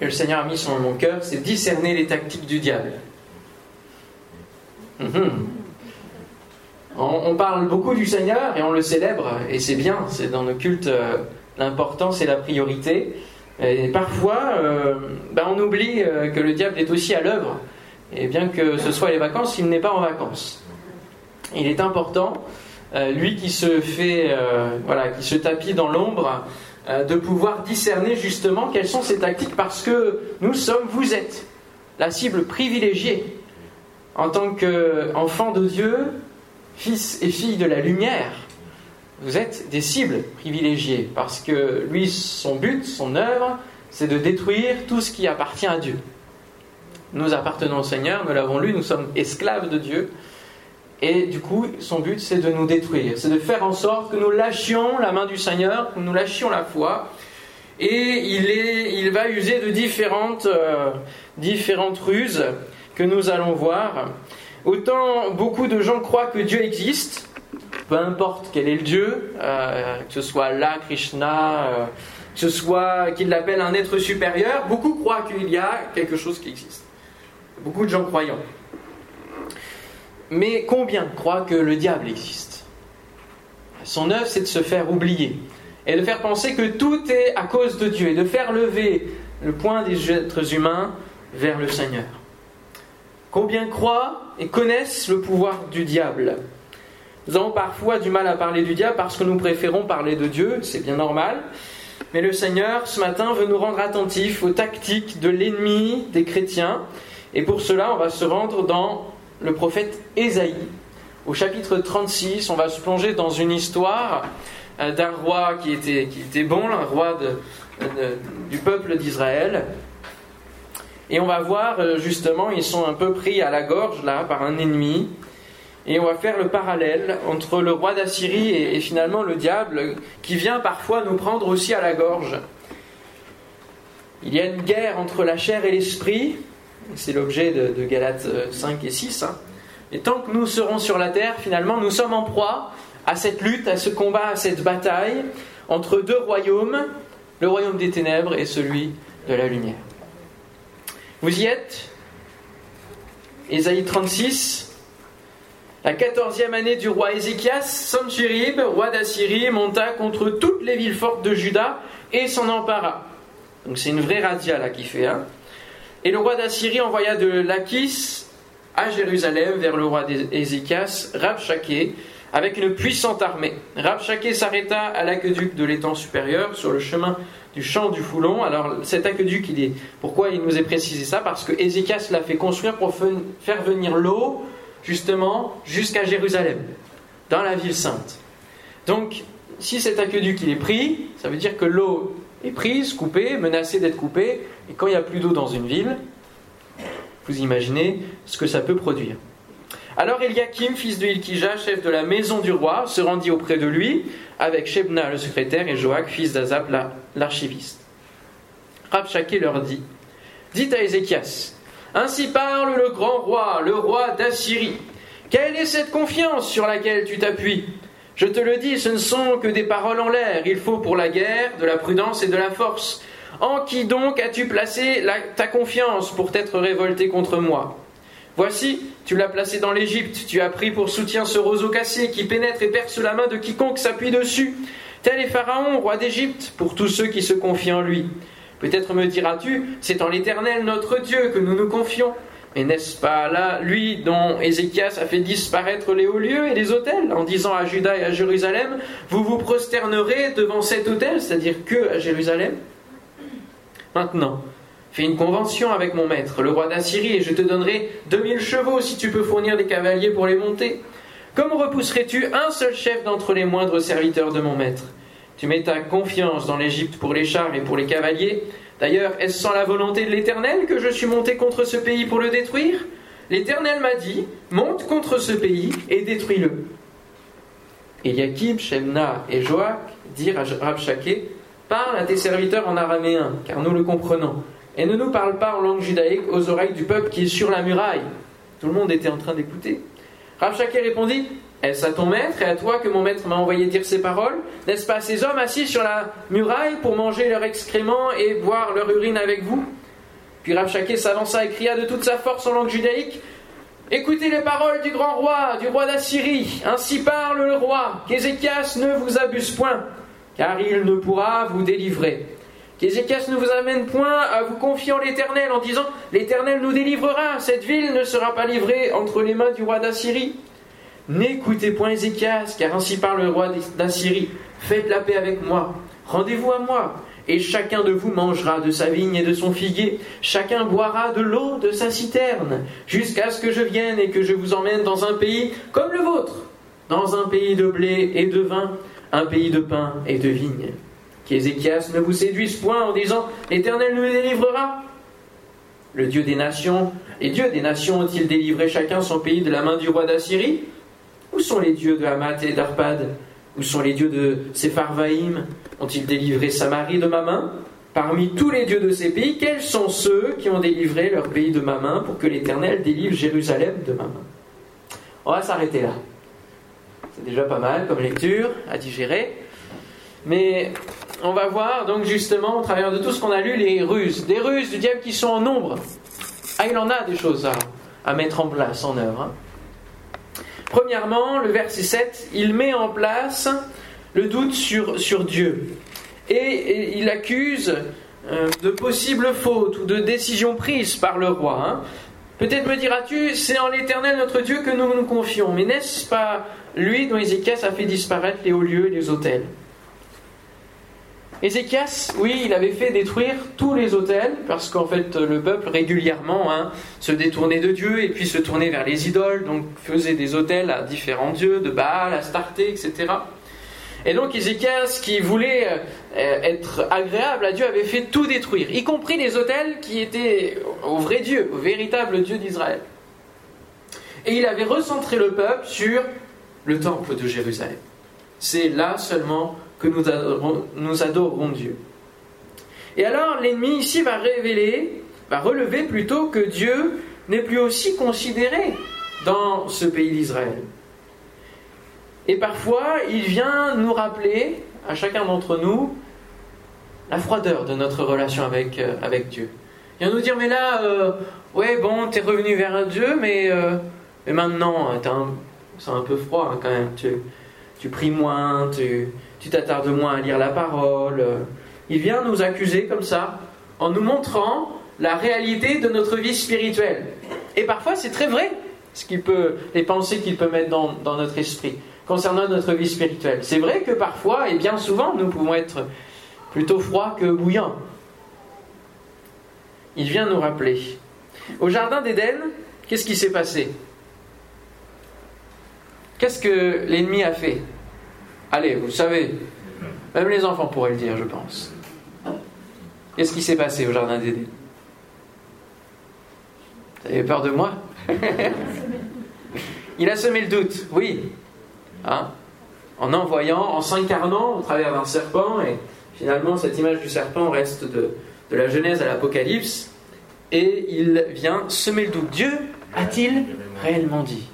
que le Seigneur a mis sur mon cœur, c'est discerner les tactiques du diable. Mhm. On, parle beaucoup du Seigneur et on le célèbre, et c'est bien, c'est dans nos cultes euh, l'importance et la priorité. Et parfois, euh, ben, on oublie euh, que le diable est aussi à l'œuvre. Et bien que ce soit les vacances, il n'est pas en vacances. Il est important, euh, lui qui se fait, voilà, qui se tapit dans l'ombre, de pouvoir discerner justement quelles sont ses tactiques, parce que nous sommes, vous êtes, la cible privilégiée en tant qu'enfant de Dieu, fils et fille de la lumière vous êtes des cibles privilégiées parce que lui, son but, son œuvre, c'est de détruire tout ce qui appartient à Dieu. Nous appartenons au Seigneur, nous l'avons lu, nous sommes esclaves de Dieu. Et du coup, son but, c'est de nous détruire, c'est de faire en sorte que nous lâchions la main du Seigneur, que nous lâchions la foi. Et il, est, il va user de différentes, euh, différentes ruses que nous allons voir. Autant beaucoup de gens croient que Dieu existe, peu importe quel est le Dieu, euh, que ce soit là, Krishna, euh, que ce soit qu'il l'appelle un être supérieur, beaucoup croient qu'il y a quelque chose qui existe. Beaucoup de gens croyants. Mais combien croient que le diable existe? Son œuvre, c'est de se faire oublier et de faire penser que tout est à cause de Dieu et de faire lever le point des êtres humains vers le Seigneur. Combien croient et connaissent le pouvoir du diable? Nous avons parfois du mal à parler du diable parce que nous préférons parler de Dieu, c'est bien normal. Mais le Seigneur, ce matin, veut nous rendre attentifs aux tactiques de l'ennemi des chrétiens. Et pour cela, on va se rendre dans le prophète Ésaïe. Au chapitre 36, on va se plonger dans une histoire euh, d'un roi qui était, qui était bon, un roi du peuple d'Israël. Et on va voir euh, justement, ils sont un peu pris à la gorge là par un ennemi. Et on va faire le parallèle entre le roi d'Assyrie et, finalement le diable qui vient parfois nous prendre aussi à la gorge. Il y a une guerre entre la chair et l'esprit, c'est l'objet de, Galates 5 euh, et 6. Hein. Et tant que nous serons sur la terre, finalement, nous sommes en proie à cette lutte, à ce combat, à cette bataille entre deux royaumes, le royaume des ténèbres et celui de la lumière. Vous y êtes? Ésaïe 36, la quatorzième année du roi Ézéchias, Sanchérib, roi d'Assyrie, monta contre toutes les villes fortes de Juda et s'en empara. Donc c'est une vraie radia là qui fait. Hein. Et le roi d'Assyrie envoya de Lachis à Jérusalem vers le roi d'Ézéchias, Rabshaké, avec une puissante armée. Rabshaké s'arrêta à l'aqueduc de l'étang supérieur sur le chemin du champ du Foulon. Alors cet aqueduc, il est, pourquoi il nous est précisé ça? Parce que Ézéchias l'a fait construire pour faire venir l'eau justement jusqu'à Jérusalem, dans la ville sainte. Donc, si cet aqueduc il est pris, ça veut dire que l'eau est prise, coupée, menacée d'être coupée, et quand il n'y a plus d'eau dans une ville, vous imaginez ce que ça peut produire. Alors Eliakim, fils de Ilkija, chef de la maison du roi, se rendit auprès de lui avec Shebna le secrétaire et Joach, fils d'Azap l'archiviste. Rabshakeh leur dit Dites à Ézéchias ainsi parle le grand roi, le roi d'Assyrie. Quelle est cette confiance sur laquelle tu t'appuies? Je te le dis, ce ne sont que des paroles en l'air. Il faut pour la guerre de la prudence et de la force. En qui donc as-tu placé ta confiance pour t'être révolté contre moi? Voici, tu l'as placé dans l'Égypte, tu as pris pour soutien ce roseau cassé qui pénètre et perce la main de quiconque s'appuie dessus. Tel est Pharaon, roi d'Égypte, pour tous ceux qui se confient en lui. Peut-être me diras-tu, c'est en l'Éternel notre Dieu que nous nous confions. Mais n'est-ce pas là, lui dont Ézéchias a fait disparaître les hauts lieux et les autels, en disant à Juda et à Jérusalem, vous vous prosternerez devant cet autel, c'est-à-dire que à Jérusalem? Maintenant, fais une convention avec mon maître, le roi d'Assyrie, et je te donnerai 2000 chevaux si tu peux fournir des cavaliers pour les monter. Comment repousserais-tu un seul chef d'entre les moindres serviteurs de mon maître? Tu mets ta confiance dans l'Égypte pour les chars et pour les cavaliers. D'ailleurs, est-ce sans la volonté de l'Éternel que je suis monté contre ce pays pour le détruire? L'Éternel m'a dit, monte contre ce pays et détruis-le. Eliakim, Shemna et Joach dirent à Rabshakeh, parle à tes serviteurs en araméen, car nous le comprenons, et ne nous parle pas en langue judaïque aux oreilles du peuple qui est sur la muraille. Tout le monde était en train d'écouter. Rabshakeh répondit, est-ce à ton maître et à toi que mon maître m'a envoyé dire ces paroles N'est-ce pas ces hommes assis sur la muraille pour manger leurs excréments et boire leur urine avec vous Puis Rabshakeh s'avança et cria de toute sa force en langue judaïque Écoutez les paroles du grand roi, du roi d'Assyrie. Ainsi parle le roi qu'Ézéchias ne vous abuse point, car il ne pourra vous délivrer. Qu'Ézéchias ne vous amène point à vous confier en l'Éternel en disant L'Éternel nous délivrera, cette ville ne sera pas livrée entre les mains du roi d'Assyrie. N'écoutez point Ézéchias, car ainsi parle le roi d'Assyrie. Faites la paix avec moi, rendez-vous à moi, et chacun de vous mangera de sa vigne et de son figuier, chacun boira de l'eau de sa citerne, jusqu'à ce que je vienne et que je vous emmène dans un pays comme le vôtre, dans un pays de blé et de vin, un pays de pain et de vigne. Qu'Ézéchias ne vous séduise point en disant L'Éternel nous délivrera. Le Dieu des nations, les dieux des nations ont-ils délivré chacun son pays de la main du roi d'Assyrie? Où sont les dieux de Hamath et d'Arpad? Où sont les dieux de Sepharvaïm ont-ils délivré Samarie de ma main? Parmi tous les dieux de ces pays, quels sont ceux qui ont délivré leur pays de ma main pour que l'Éternel délivre Jérusalem de ma main? On va s'arrêter là. C'est déjà pas mal comme lecture à digérer. Mais on va voir donc justement au travers de tout ce qu'on a lu les ruses. Des ruses du diable qui sont en nombre. Ah, il en a des choses à, mettre en place, en œuvre. Hein. Premièrement, le verset 7, il met en place le doute sur, Dieu. Et, il accuse euh, de possibles fautes ou de décisions prises par le roi. Hein. Peut-être me diras-tu, c'est en l'Éternel notre Dieu que nous nous confions. Mais n'est-ce pas lui dont Ézéchias a fait disparaître les hauts lieux et les hôtels Ézéchias, oui, il avait fait détruire tous les hôtels, parce qu'en fait, le peuple régulièrement hein, se détournait de Dieu et puis se tournait vers les idoles, donc faisait des hôtels à différents dieux, de Baal, Astarté, etc. Et donc Ézéchias, qui voulait euh, être agréable à Dieu, avait fait tout détruire, y compris les hôtels qui étaient au vrai Dieu, au véritable Dieu d'Israël. Et il avait recentré le peuple sur le temple de Jérusalem. C'est là seulement que nous adorons, Dieu. Et alors l'ennemi ici va révéler, va relever plutôt que Dieu n'est plus aussi considéré dans ce pays d'Israël. Et parfois, il vient nous rappeler, à chacun d'entre nous, la froideur de notre relation avec, euh, avec Dieu. Il vient nous dire, mais là, euh, ouais, bon, t'es revenu vers Dieu, mais, euh, mais maintenant, c'est un peu froid hein, quand même. Tu, tu pries moins, tu, tu t'attardes moins à lire la parole. Il vient nous accuser comme ça, en nous montrant la réalité de notre vie spirituelle. Et parfois, c'est très vrai, ce qu'il peut, les pensées qu'il peut mettre dans, dans notre esprit concernant notre vie spirituelle. C'est vrai que parfois, et bien souvent, nous pouvons être plutôt froids que bouillants. Il vient nous rappeler. Au Jardin d'Éden, qu'est-ce qui s'est passé? Qu'est-ce que l'ennemi a fait? Allez, vous savez, même les enfants pourraient le dire, je pense. Qu'est-ce qui s'est passé au Jardin d'Éden? Vous avez peur de moi? Il a semé le doute, oui. Hein, en envoyant, en s'incarnant au travers d'un serpent, et finalement cette image du serpent reste de, de la Genèse à l'Apocalypse, et il vient semer le doute. Dieu a-t-il réellement dit?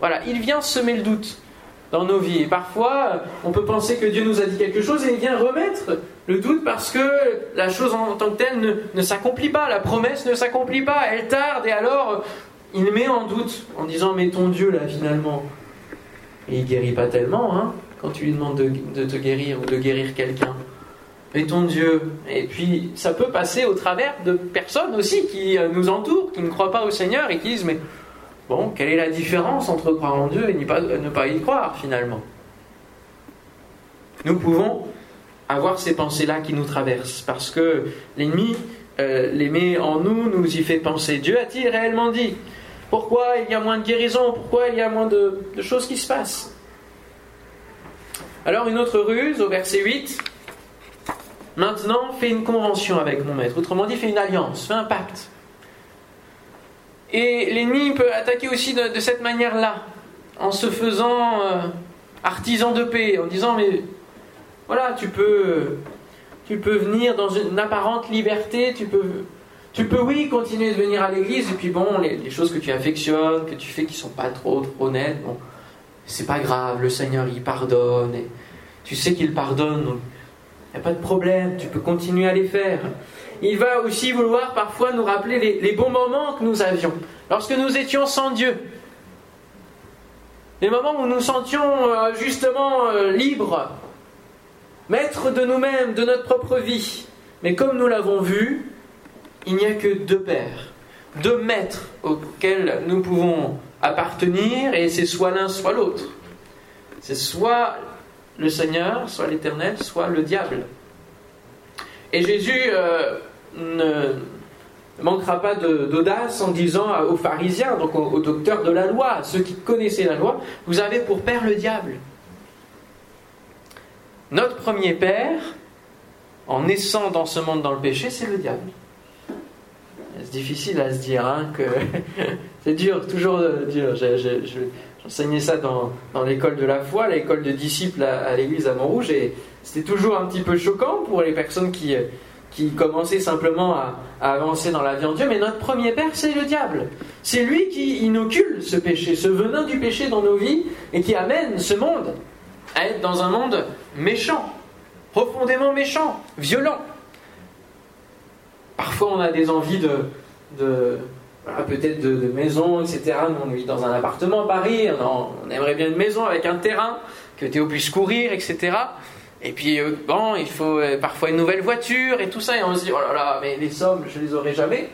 Voilà, il vient semer le doute dans nos vies. Et parfois, on peut penser que Dieu nous a dit quelque chose et il vient remettre le doute parce que la chose en tant que telle ne, ne s'accomplit pas, la promesse ne s'accomplit pas, elle tarde et alors il met en doute en disant mais ton Dieu là finalement, et il guérit pas tellement, hein, quand tu lui demandes de, te guérir ou de guérir quelqu'un. Mais ton Dieu. Et puis, ça peut passer au travers de personnes aussi qui euh, nous entourent, qui ne croient pas au Seigneur et qui disent Mais bon, quelle est la différence entre croire en Dieu et ne pas, y croire finalement? Nous pouvons avoir ces pensées-là qui nous traversent parce que l'ennemi euh, les met en nous, nous y fait penser Dieu a-t-il réellement dit pourquoi il y a moins de guérison Pourquoi il y a moins de, choses qui se passent? Alors une autre ruse au verset 8. Maintenant, fais une convention avec mon maître. Autrement dit, fais une alliance, fais un pacte. Et l'ennemi peut attaquer aussi de, cette manière-là, en se faisant euh, artisan de paix, en disant mais voilà, tu peux, tu peux venir dans une apparente liberté, tu peux tu peux, oui, continuer de venir à l'église, et puis bon, les, choses que tu affectionnes, que tu fais qui sont pas trop, honnêtes, bon, c'est pas grave, le Seigneur, il pardonne, et tu sais qu'il pardonne, donc il n'y a pas de problème, tu peux continuer à les faire. Il va aussi vouloir parfois nous rappeler les, bons moments que nous avions, lorsque nous étions sans Dieu. Les moments où nous sentions euh, justement euh, libres, maîtres de nous-mêmes, de notre propre vie. Mais comme nous l'avons vu, il n'y a que deux pères, deux maîtres auxquels nous pouvons appartenir, et c'est soit l'un, soit l'autre. C'est soit le Seigneur, soit l'Éternel, soit le diable. Et Jésus euh, ne manquera pas d'audace en disant aux pharisiens, donc aux, docteurs de la loi, à ceux qui connaissaient la loi, vous avez pour père le diable. Notre premier père, en naissant dans ce monde dans le péché, c'est le diable. C'est difficile à se dire, hein, que c'est dur, toujours dur. J'enseignais ça dans, l'école de la foi, l'école de disciples à, l'église à Montrouge, et c'était toujours un petit peu choquant pour les personnes qui, qui commençaient simplement à, avancer dans la vie en Dieu. Mais notre premier père, c'est le diable. C'est lui qui inocule ce péché, ce venin du péché dans nos vies, et qui amène ce monde à être dans un monde méchant, profondément méchant, violent. Parfois, on a des envies de, peut-être de, maison, etc. Nous, on vit dans un appartement à Paris, on, aimerait bien une maison avec un terrain, que Théo puisse courir, etc. Et puis, euh, bon, il faut euh, parfois une nouvelle voiture et tout ça, et on se dit, oh là là, mais les sommes, je les aurai jamais.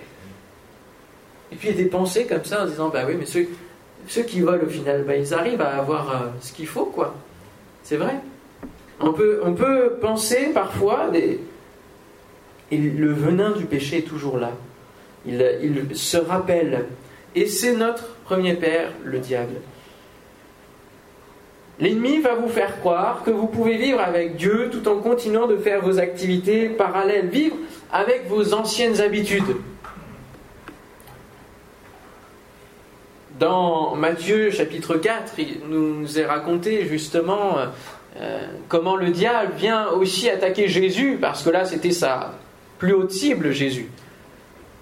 Et puis, il y a des pensées comme ça en se disant, bah oui, mais ceux, qui volent au final, bah, ils arrivent à avoir euh, ce qu'il faut, quoi. C'est vrai. On peut, on peut penser parfois, des... et le venin du péché est toujours là. Il se rappelle. Et c'est notre premier père, le diable. L'ennemi va vous faire croire que vous pouvez vivre avec Dieu tout en continuant de faire vos activités parallèles, vivre avec vos anciennes habitudes. Dans Matthieu chapitre 4, il nous est raconté justement euh, comment le diable vient aussi attaquer Jésus, parce que là c'était sa plus haute cible, Jésus.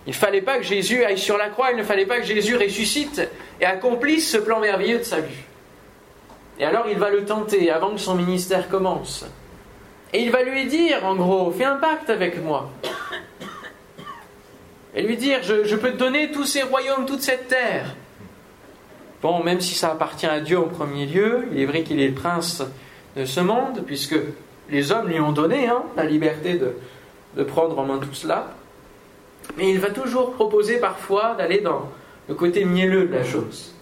Il ne fallait pas que Jésus aille sur la croix, il ne fallait pas que Jésus ressuscite et accomplisse ce plan merveilleux de salut. Et alors il va le tenter avant que son ministère commence. Et il va lui dire, en gros, fais un pacte avec moi. Et lui dire, je, peux te donner tous ces royaumes, toute cette terre. Bon, même si ça appartient à Dieu en premier lieu, il est vrai qu'il est le prince de ce monde, puisque les hommes lui ont donné hein, la liberté de, de prendre en main tout cela. Mais il va toujours proposer parfois d'aller dans le côté mielleux de la chose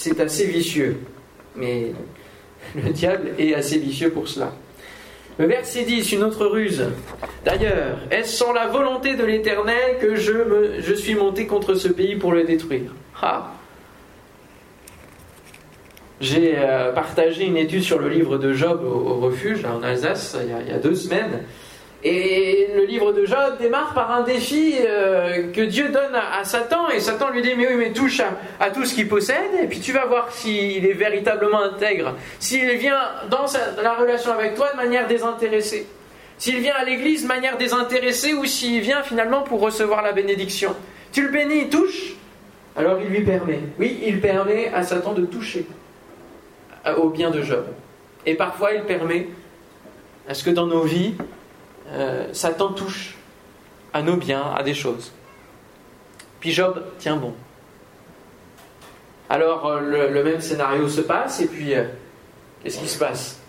c'est assez vicieux. Mais le diable est assez vicieux pour cela. Le verset 10, une autre ruse. D'ailleurs, est-ce sans la volonté de l'Éternel que je, suis monté contre ce pays pour le détruire? Ah. J'ai euh, partagé une étude sur le livre de Job au, refuge, en Alsace, il y, a, deux semaines. Et le livre de Job démarre par un défi euh, que Dieu donne à, Satan. Et Satan lui dit, mais oui, mais touche à, tout ce qu'il possède. Et puis tu vas voir s'il est véritablement intègre. S'il vient dans la relation avec toi de manière désintéressée. S'il vient à l'église de manière désintéressée ou s'il vient finalement pour recevoir la bénédiction. Tu le bénis, touche. Alors il lui permet. Oui, il permet à Satan de toucher au bien de Job. Et parfois il permet à ce que dans nos vies, euh, Satan touche à nos biens, à des choses. Puis Job tient bon. Alors euh, le, même scénario se passe et puis euh, qu'est-ce qui se passe?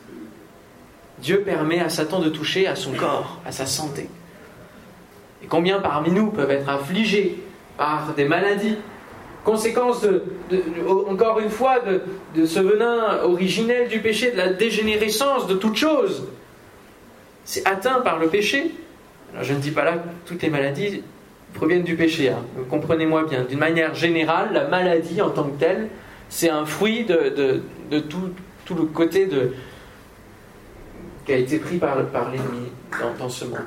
Dieu permet à Satan de toucher à son corps, à sa santé. Et combien parmi nous peuvent être affligés par des maladies, conséquence de, encore une fois de, de, ce venin originel du péché, de la dégénérescence de toute chose c'est atteint par le péché. Je ne dis pas là que toutes les maladies proviennent du péché, hein. comprenez-moi bien. D'une manière générale, la maladie en tant que telle, c'est un fruit de, tout, le côté qui a été pris par, par l'ennemi dans, ce monde.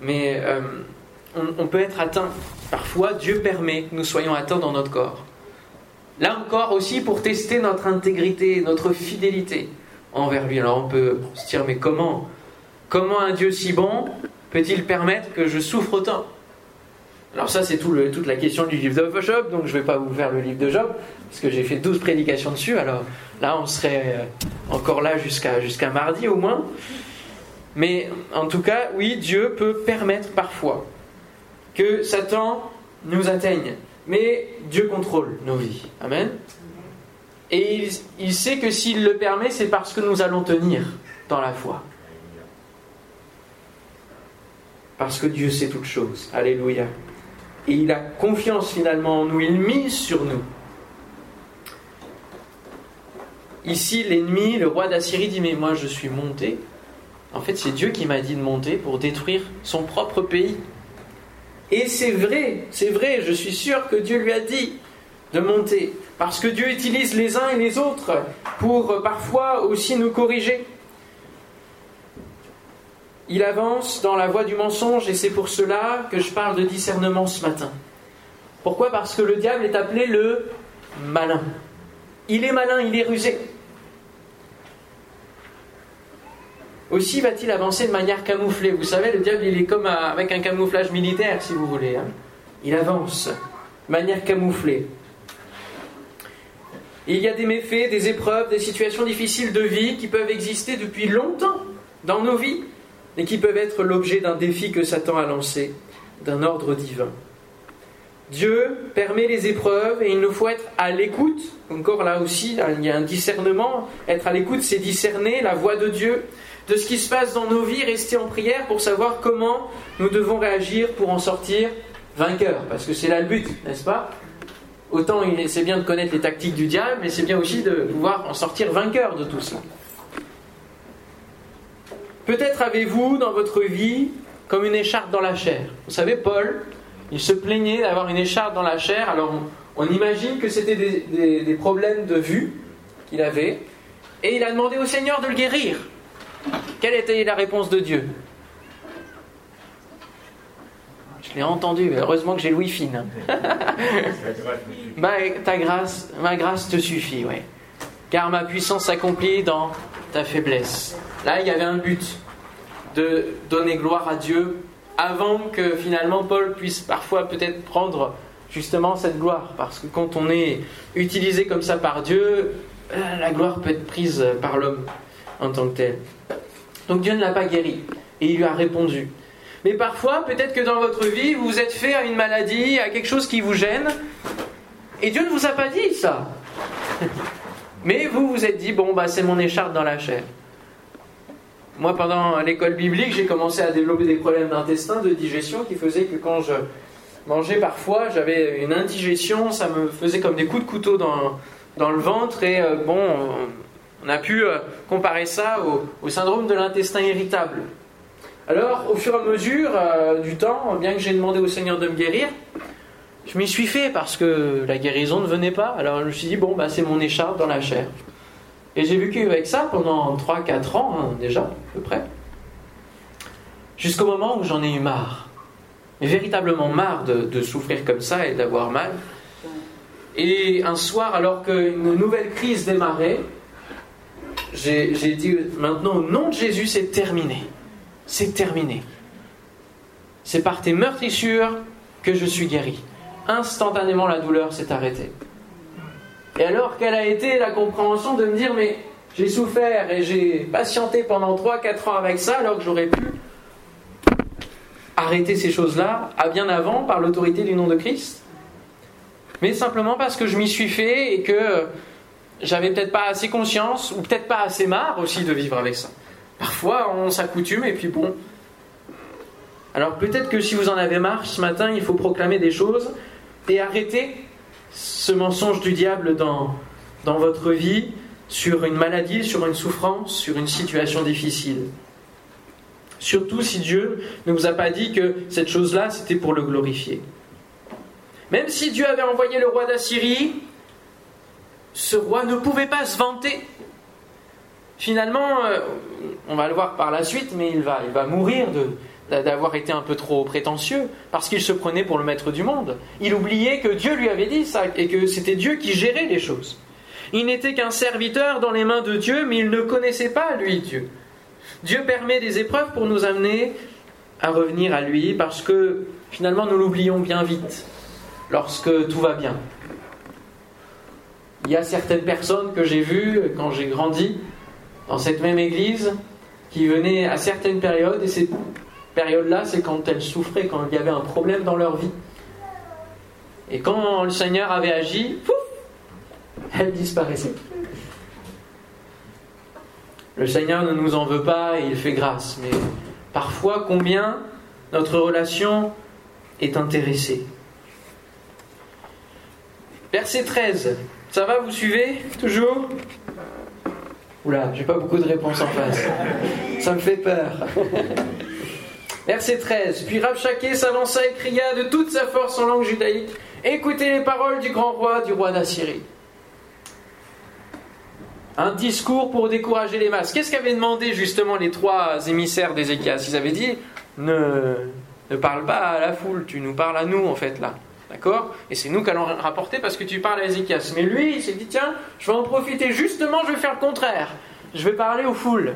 Mais euh, on, on peut être atteint. Parfois, Dieu permet que nous soyons atteints dans notre corps. Là encore aussi pour tester notre intégrité, notre fidélité envers lui. Alors on peut se dire, mais comment Comment un Dieu si bon peut-il permettre que je souffre autant? Alors ça, c'est tout toute la question du livre de Job, donc je ne vais pas vous faire le livre de Job, parce que j'ai fait 12 prédications dessus, alors là, on serait euh, encore là jusqu'à jusqu'à mardi au moins. Mais en tout cas, oui, Dieu peut permettre parfois que Satan nous atteigne. Mais Dieu contrôle nos vies. Amen. Et il, sait que s'il le permet, c'est parce que nous allons tenir dans la foi. Parce que Dieu sait toutes choses. Alléluia. Et il a confiance finalement en nous, il mise sur nous. Ici, l'ennemi, le roi d'Assyrie, dit Mais moi je suis monté. En fait, c'est Dieu qui m'a dit de monter pour détruire son propre pays. Et c'est vrai, c'est vrai, je suis sûr que Dieu lui a dit de monter. Parce que Dieu utilise les uns et les autres pour euh, parfois aussi nous corriger. Il avance dans la voie du mensonge et c'est pour cela que je parle de discernement ce matin. Pourquoi? Parce que le diable est appelé le malin. Il est malin, il est rusé. Aussi va-t-il avancer de manière camouflée. Vous savez, le diable, il est comme avec un camouflage militaire, si vous voulez. Hein. Il avance de manière camouflée. Il y a des méfaits, des épreuves, des situations difficiles de vie qui peuvent exister depuis longtemps dans nos vies et qui peuvent être l'objet d'un défi que Satan a lancé, d'un ordre divin. Dieu permet les épreuves et il nous faut être à l'écoute. Encore là aussi, il y a un discernement. Être à l'écoute, c'est discerner la voix de Dieu, de ce qui se passe dans nos vies, rester en prière pour savoir comment nous devons réagir pour en sortir vainqueurs. Parce que c'est là le but, n'est-ce pas? Autant c'est bien de connaître les tactiques du diable, mais c'est bien aussi de pouvoir en sortir vainqueur de tout cela. Peut-être avez-vous dans votre vie comme une écharpe dans la chair. Vous savez, Paul, il se plaignait d'avoir une écharpe dans la chair. Alors on, imagine que c'était des, des problèmes de vue qu'il avait. Et il a demandé au Seigneur de le guérir. Quelle était la réponse de Dieu? Je l'ai entendu, heureusement que j'ai Louis fine. ma, ta grâce, ma grâce te suffit, ouais. Car ma puissance s'accomplit dans ta faiblesse. Là, il y avait un but de donner gloire à Dieu avant que finalement Paul puisse parfois peut-être prendre justement cette gloire. Parce que quand on est utilisé comme ça par Dieu, euh, la gloire peut être prise par l'homme en tant que tel. Donc Dieu ne l'a pas guéri. Et il lui a répondu. Mais parfois, peut-être que dans votre vie, vous vous êtes fait à une maladie, à quelque chose qui vous gêne. Et Dieu ne vous a pas dit ça. Mais vous vous êtes dit, bon, bah, c'est mon écharpe dans la chair. Moi, pendant l'école biblique, j'ai commencé à développer des problèmes d'intestin, de digestion, qui faisaient que quand je mangeais parfois, j'avais une indigestion, ça me faisait comme des coups de couteau dans, dans le ventre. Et euh, bon, on a pu euh, comparer ça au, syndrome de l'intestin irritable. Alors, au fur et à mesure euh, du temps, bien que j'ai demandé au Seigneur de me guérir, je m'y suis fait parce que la guérison ne venait pas. Alors je me suis dit, bon, bah, c'est mon écharpe dans la chair. Et j'ai vécu avec ça pendant 3-4 ans hein, déjà, à peu près. Jusqu'au moment où j'en ai eu marre. Véritablement marre de souffrir comme ça et d'avoir mal. Et un soir, alors qu'une nouvelle crise démarrait, j'ai dit maintenant au nom de Jésus, c'est terminé. C'est terminé. C'est par tes meurtrissures que je suis guéri. Instantanément, la douleur s'est arrêtée. Et alors, quelle a été la compréhension de me dire, mais j'ai souffert et j'ai patienté pendant 3-4 ans avec ça, alors que j'aurais pu arrêter ces choses-là à bien avant par l'autorité du nom de Christ Mais simplement parce que je m'y suis fait et que j'avais peut-être pas assez conscience ou peut-être pas assez marre aussi de vivre avec ça. Parfois, on s'accoutume et puis bon. Alors peut-être que si vous en avez marre ce matin, il faut proclamer des choses et arrêter ce mensonge du diable dans, dans votre vie sur une maladie, sur une souffrance, sur une situation difficile. Surtout si Dieu ne vous a pas dit que cette chose-là, c'était pour le glorifier. Même si Dieu avait envoyé le roi d'Assyrie ce roi ne pouvait pas se vanter. Finalement, euh, on va le voir par la suite, mais il va, il va mourir d'avoir été un peu trop prétentieux, parce qu'il se prenait pour le maître du monde. Il oubliait que Dieu lui avait dit ça, et que c'était Dieu qui gérait les choses. Il n'était qu'un serviteur dans les mains de Dieu, mais il ne connaissait pas, lui, Dieu. Dieu permet des épreuves pour nous amener à revenir à lui, parce que finalement nous l'oublions bien vite, lorsque tout va bien. Il y a certaines personnes que j'ai vues quand j'ai grandi dans cette même église qui venaient à certaines périodes, et ces périodes-là, c'est quand elles souffraient, quand il y avait un problème dans leur vie. Et quand le Seigneur avait agi, pouf, elles disparaissaient. Le Seigneur ne nous en veut pas et il fait grâce, mais parfois combien notre relation est intéressée. Verset 13. Ça va, vous suivez Toujours? Oula, j'ai pas beaucoup de réponses en face. Ça me fait peur. Verset 13. Puis Rabshakeh s'avança et cria de toute sa force en langue judaïque Écoutez les paroles du grand roi, du roi d'Assyrie. Un discours pour décourager les masses. Qu'est-ce qu'avaient demandé justement les trois émissaires d'Ézéchias? Ils avaient dit ne, ne parle pas à la foule, tu nous parles à nous en fait là. D'accord Et c'est nous qui allons rapporter parce que tu parles à Ézéchias. Mais lui, il s'est dit tiens, je vais en profiter, justement, je vais faire le contraire. Je vais parler aux foules.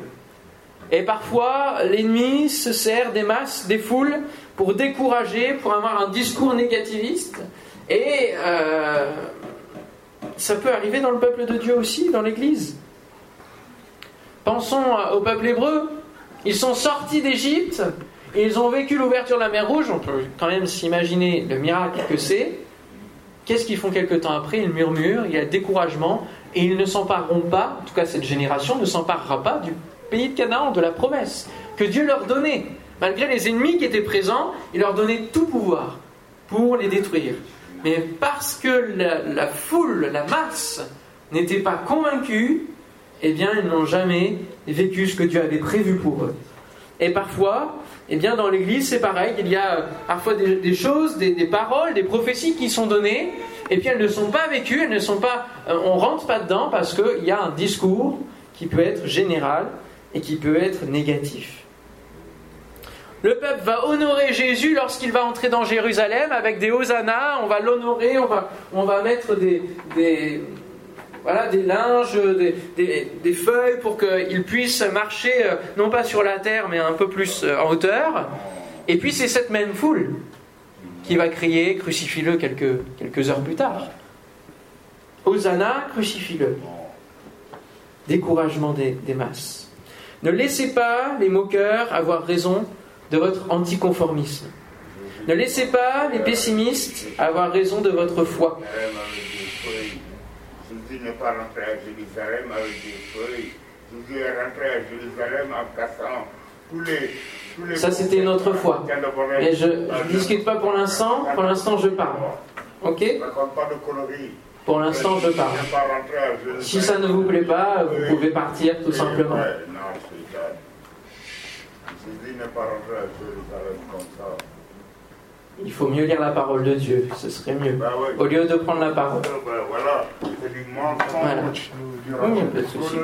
Et parfois, l'ennemi se sert des masses, des foules, pour décourager, pour avoir un discours négativiste. Et euh, ça peut arriver dans le peuple de Dieu aussi, dans l'Église. Pensons au peuple hébreu. Ils sont sortis d'Égypte ils ont vécu l'ouverture de la mer Rouge. On peut quand même s'imaginer le miracle que c'est. Qu'est-ce qu'ils font quelque temps après? Ils murmurent, il y a découragement et ils ne s'empareront pas, en tout cas cette génération ne s'emparera pas du pays de Canaan, de la promesse que Dieu leur donnait. Malgré les ennemis qui étaient présents, il leur donnait tout pouvoir pour les détruire. Mais parce que la, foule, la masse, n'était pas convaincue, eh bien, ils n'ont jamais vécu ce que Dieu avait prévu pour eux. Et parfois, eh bien, dans l'Église, c'est pareil. Il y a parfois des, choses, des, paroles, des prophéties qui sont données, et puis elles ne sont pas vécues, elles ne sont pas. Euh, on rentre pas dedans parce qu'il y a un discours qui peut être général et qui peut être négatif. Le peuple va honorer Jésus lorsqu'il va entrer dans Jérusalem avec des hosannas, on va l'honorer, on va, on va mettre des, voilà, des linges, des, feuilles pour qu'il puisse marcher euh, non pas sur la terre mais un peu plus euh, en hauteur. Et puis c'est cette même foule qui va crier crucifie-le quelques, quelques heures plus tard. Hosanna, crucifie-le. Découragement des, des masses. Ne laissez pas les moqueurs avoir raison de votre anticonformisme. Ne laissez pas les pessimistes avoir raison de votre foi. Jésus n'est pas rentré à Jérusalem avec des feuilles. Jésus est rentré à Jérusalem en cassant tous les. Tous les Ça, c'était une autre fois. Et je ne discute pas pour l'instant. Pour l'instant, je parle. Ok? pas de coloris. Pour l'instant, je parle. Si ça ne vous plaît pas, vous pouvez partir tout simplement. Il faut mieux lire la parole de Dieu, ce serait mieux. Bah Au lieu de prendre la parole. Bah voilà, c'est du mensonge. Voilà. Oui, pas de souci.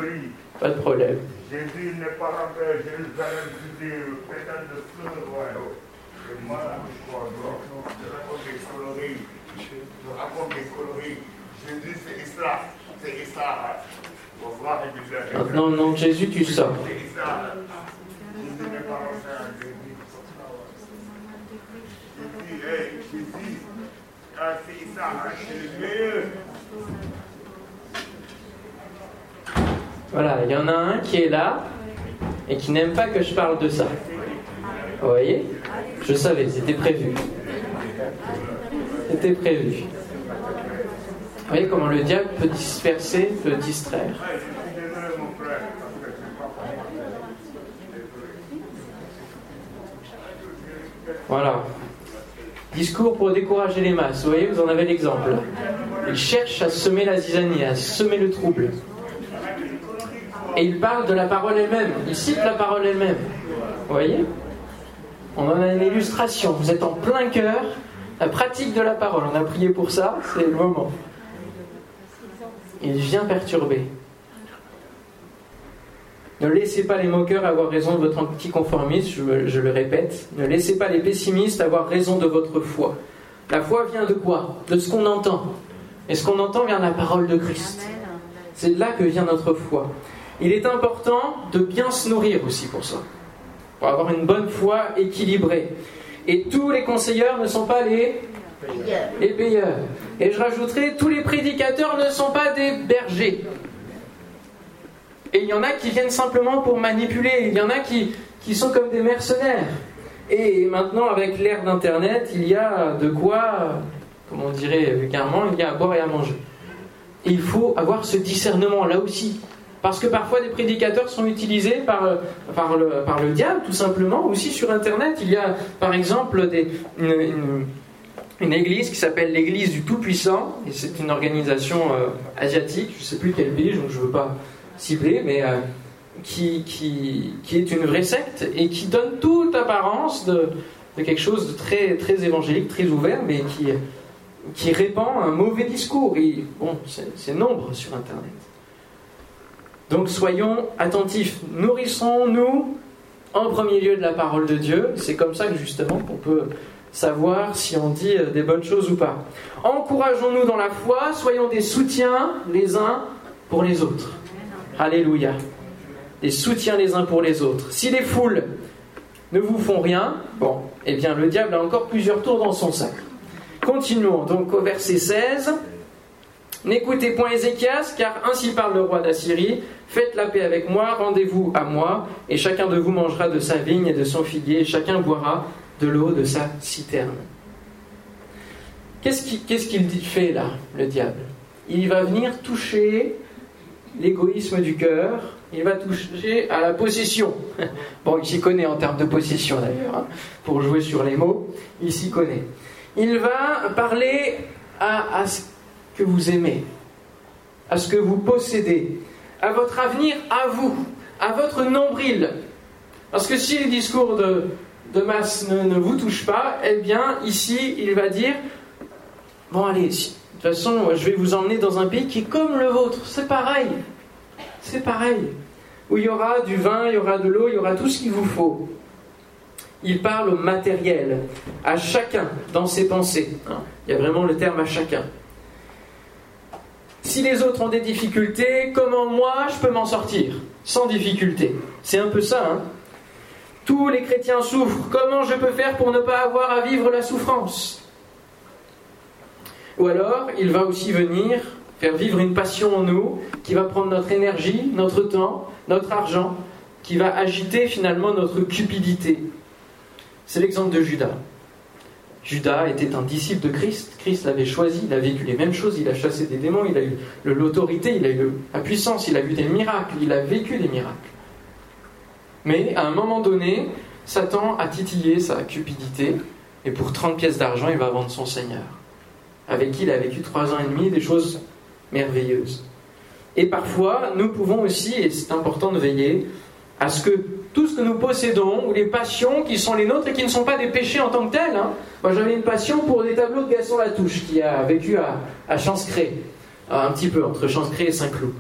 Pas de problème. Jésus n'est pas rentré à Jérusalem sur des pétales de fleurs. C'est moi, je raconte des coloris. Je raconte des coloris. Jésus, c'est Islam. C'est Islam. Non, non, Jésus, tu sors. Voilà, il y en a un qui est là et qui n'aime pas que je parle de ça. Vous voyez? Je savais, c'était prévu. C'était prévu. Vous voyez comment le diable peut disperser, peut distraire. Voilà. Discours pour décourager les masses. Vous voyez, vous en avez l'exemple. Il cherche à semer la zizanie, à semer le trouble. Et il parle de la parole elle-même. Il cite la parole elle-même. Vous voyez On en a une illustration. Vous êtes en plein cœur. La pratique de la parole. On a prié pour ça. C'est le moment. Il vient perturber. Ne laissez pas les moqueurs avoir raison de votre anticonformisme, je, je le répète. Ne laissez pas les pessimistes avoir raison de votre foi. La foi vient de quoi? De ce qu'on entend. Et ce qu'on entend vient de la parole de Christ. C'est de là que vient notre foi. Il est important de bien se nourrir aussi pour ça. Pour avoir une bonne foi équilibrée. Et tous les conseilleurs ne sont pas les les payeurs. Et je rajouterai, tous les prédicateurs ne sont pas des bergers. Et il y en a qui viennent simplement pour manipuler. Il y en a qui, qui sont comme des mercenaires. Et maintenant, avec l'ère d'Internet, il y a de quoi, comme on dirait vulgairement, il y a à boire et à manger. Il faut avoir ce discernement là aussi. Parce que parfois des prédicateurs sont utilisés par, par, le, par le diable, tout simplement. Aussi sur Internet, il y a par exemple une, une, église qui s'appelle l'église du Tout-Puissant. Et c'est une organisation euh, asiatique, je ne sais plus quel pays, donc je ne veux pas cibler, mais euh, qui, qui, qui, est une vraie secte et qui donne toute apparence de, de quelque chose de très, très évangélique, très ouvert, mais qui, qui répand un mauvais discours. Et, bon, c'est nombre sur Internet. Donc soyons attentifs. Nourrissons-nous en premier lieu de la parole de Dieu. C'est comme ça que justement qu'on peut savoir si on dit euh, des bonnes choses ou pas. Encourageons-nous dans la foi, soyons des soutiens les uns pour les autres. Alléluia. Des soutiens les uns pour les autres. Si les foules ne vous font rien, bon, eh bien le diable a encore plusieurs tours dans son sac. Continuons donc au verset 16. N'écoutez point Ézéchias, car ainsi parle le roi d'Assyrie. Faites la paix avec moi, rendez-vous à moi, et chacun de vous mangera de sa vigne et de son figuier, et chacun boira de l'eau de sa citerne. Qu'est-ce qu'il fait là, le diable? Il va venir toucher l'égoïsme du cœur, il va toucher à la possession. Bon, il s'y connaît en termes de possession d'ailleurs, hein, pour jouer sur les mots, il s'y connaît. Il va parler à, ce que vous aimez, à ce que vous possédez, à votre avenir, à vous, à votre nombril. Parce que si le discours de, masse ne, vous touche pas, eh bien, ici, il va dire Bon, allez, de toute façon, je vais vous emmener dans un pays qui est comme le vôtre. C'est pareil. C'est pareil. Où il y aura du vin, il y aura de l'eau, il y aura tout ce qu'il vous faut. Il parle au matériel, à chacun dans ses pensées. Hein. Il y a vraiment le terme à chacun. Si les autres ont des difficultés, comment moi je peux m'en sortir Sans difficulté? C'est un peu ça, hein Tous les chrétiens souffrent. Comment je peux faire pour ne pas avoir à vivre la souffrance? Ou alors, il va aussi venir faire vivre une passion en nous qui va prendre notre énergie, notre temps, notre argent, qui va agiter finalement notre cupidité. C'est l'exemple de Judas. Judas était un disciple de Christ. Christ l'avait choisi, il a vécu les mêmes choses, il a chassé des démons, il a eu l'autorité, il a eu la puissance, il a vu des miracles, il a vécu des miracles. Mais à un moment donné, Satan a titillé sa cupidité et pour 30 pièces d'argent, il va vendre son Seigneur, avec qui il a vécu trois ans et demi des choses merveilleuses. Et parfois, nous pouvons aussi, et c'est important de veiller, à ce que tout ce que nous possédons, ou les passions qui sont les nôtres et qui ne sont pas des péchés en tant que tels. Hein. Moi j'avais une passion pour des tableaux de Gaston Latouche, qui a vécu à, à Chancré, un petit peu entre Chancré et Saint-Cloud.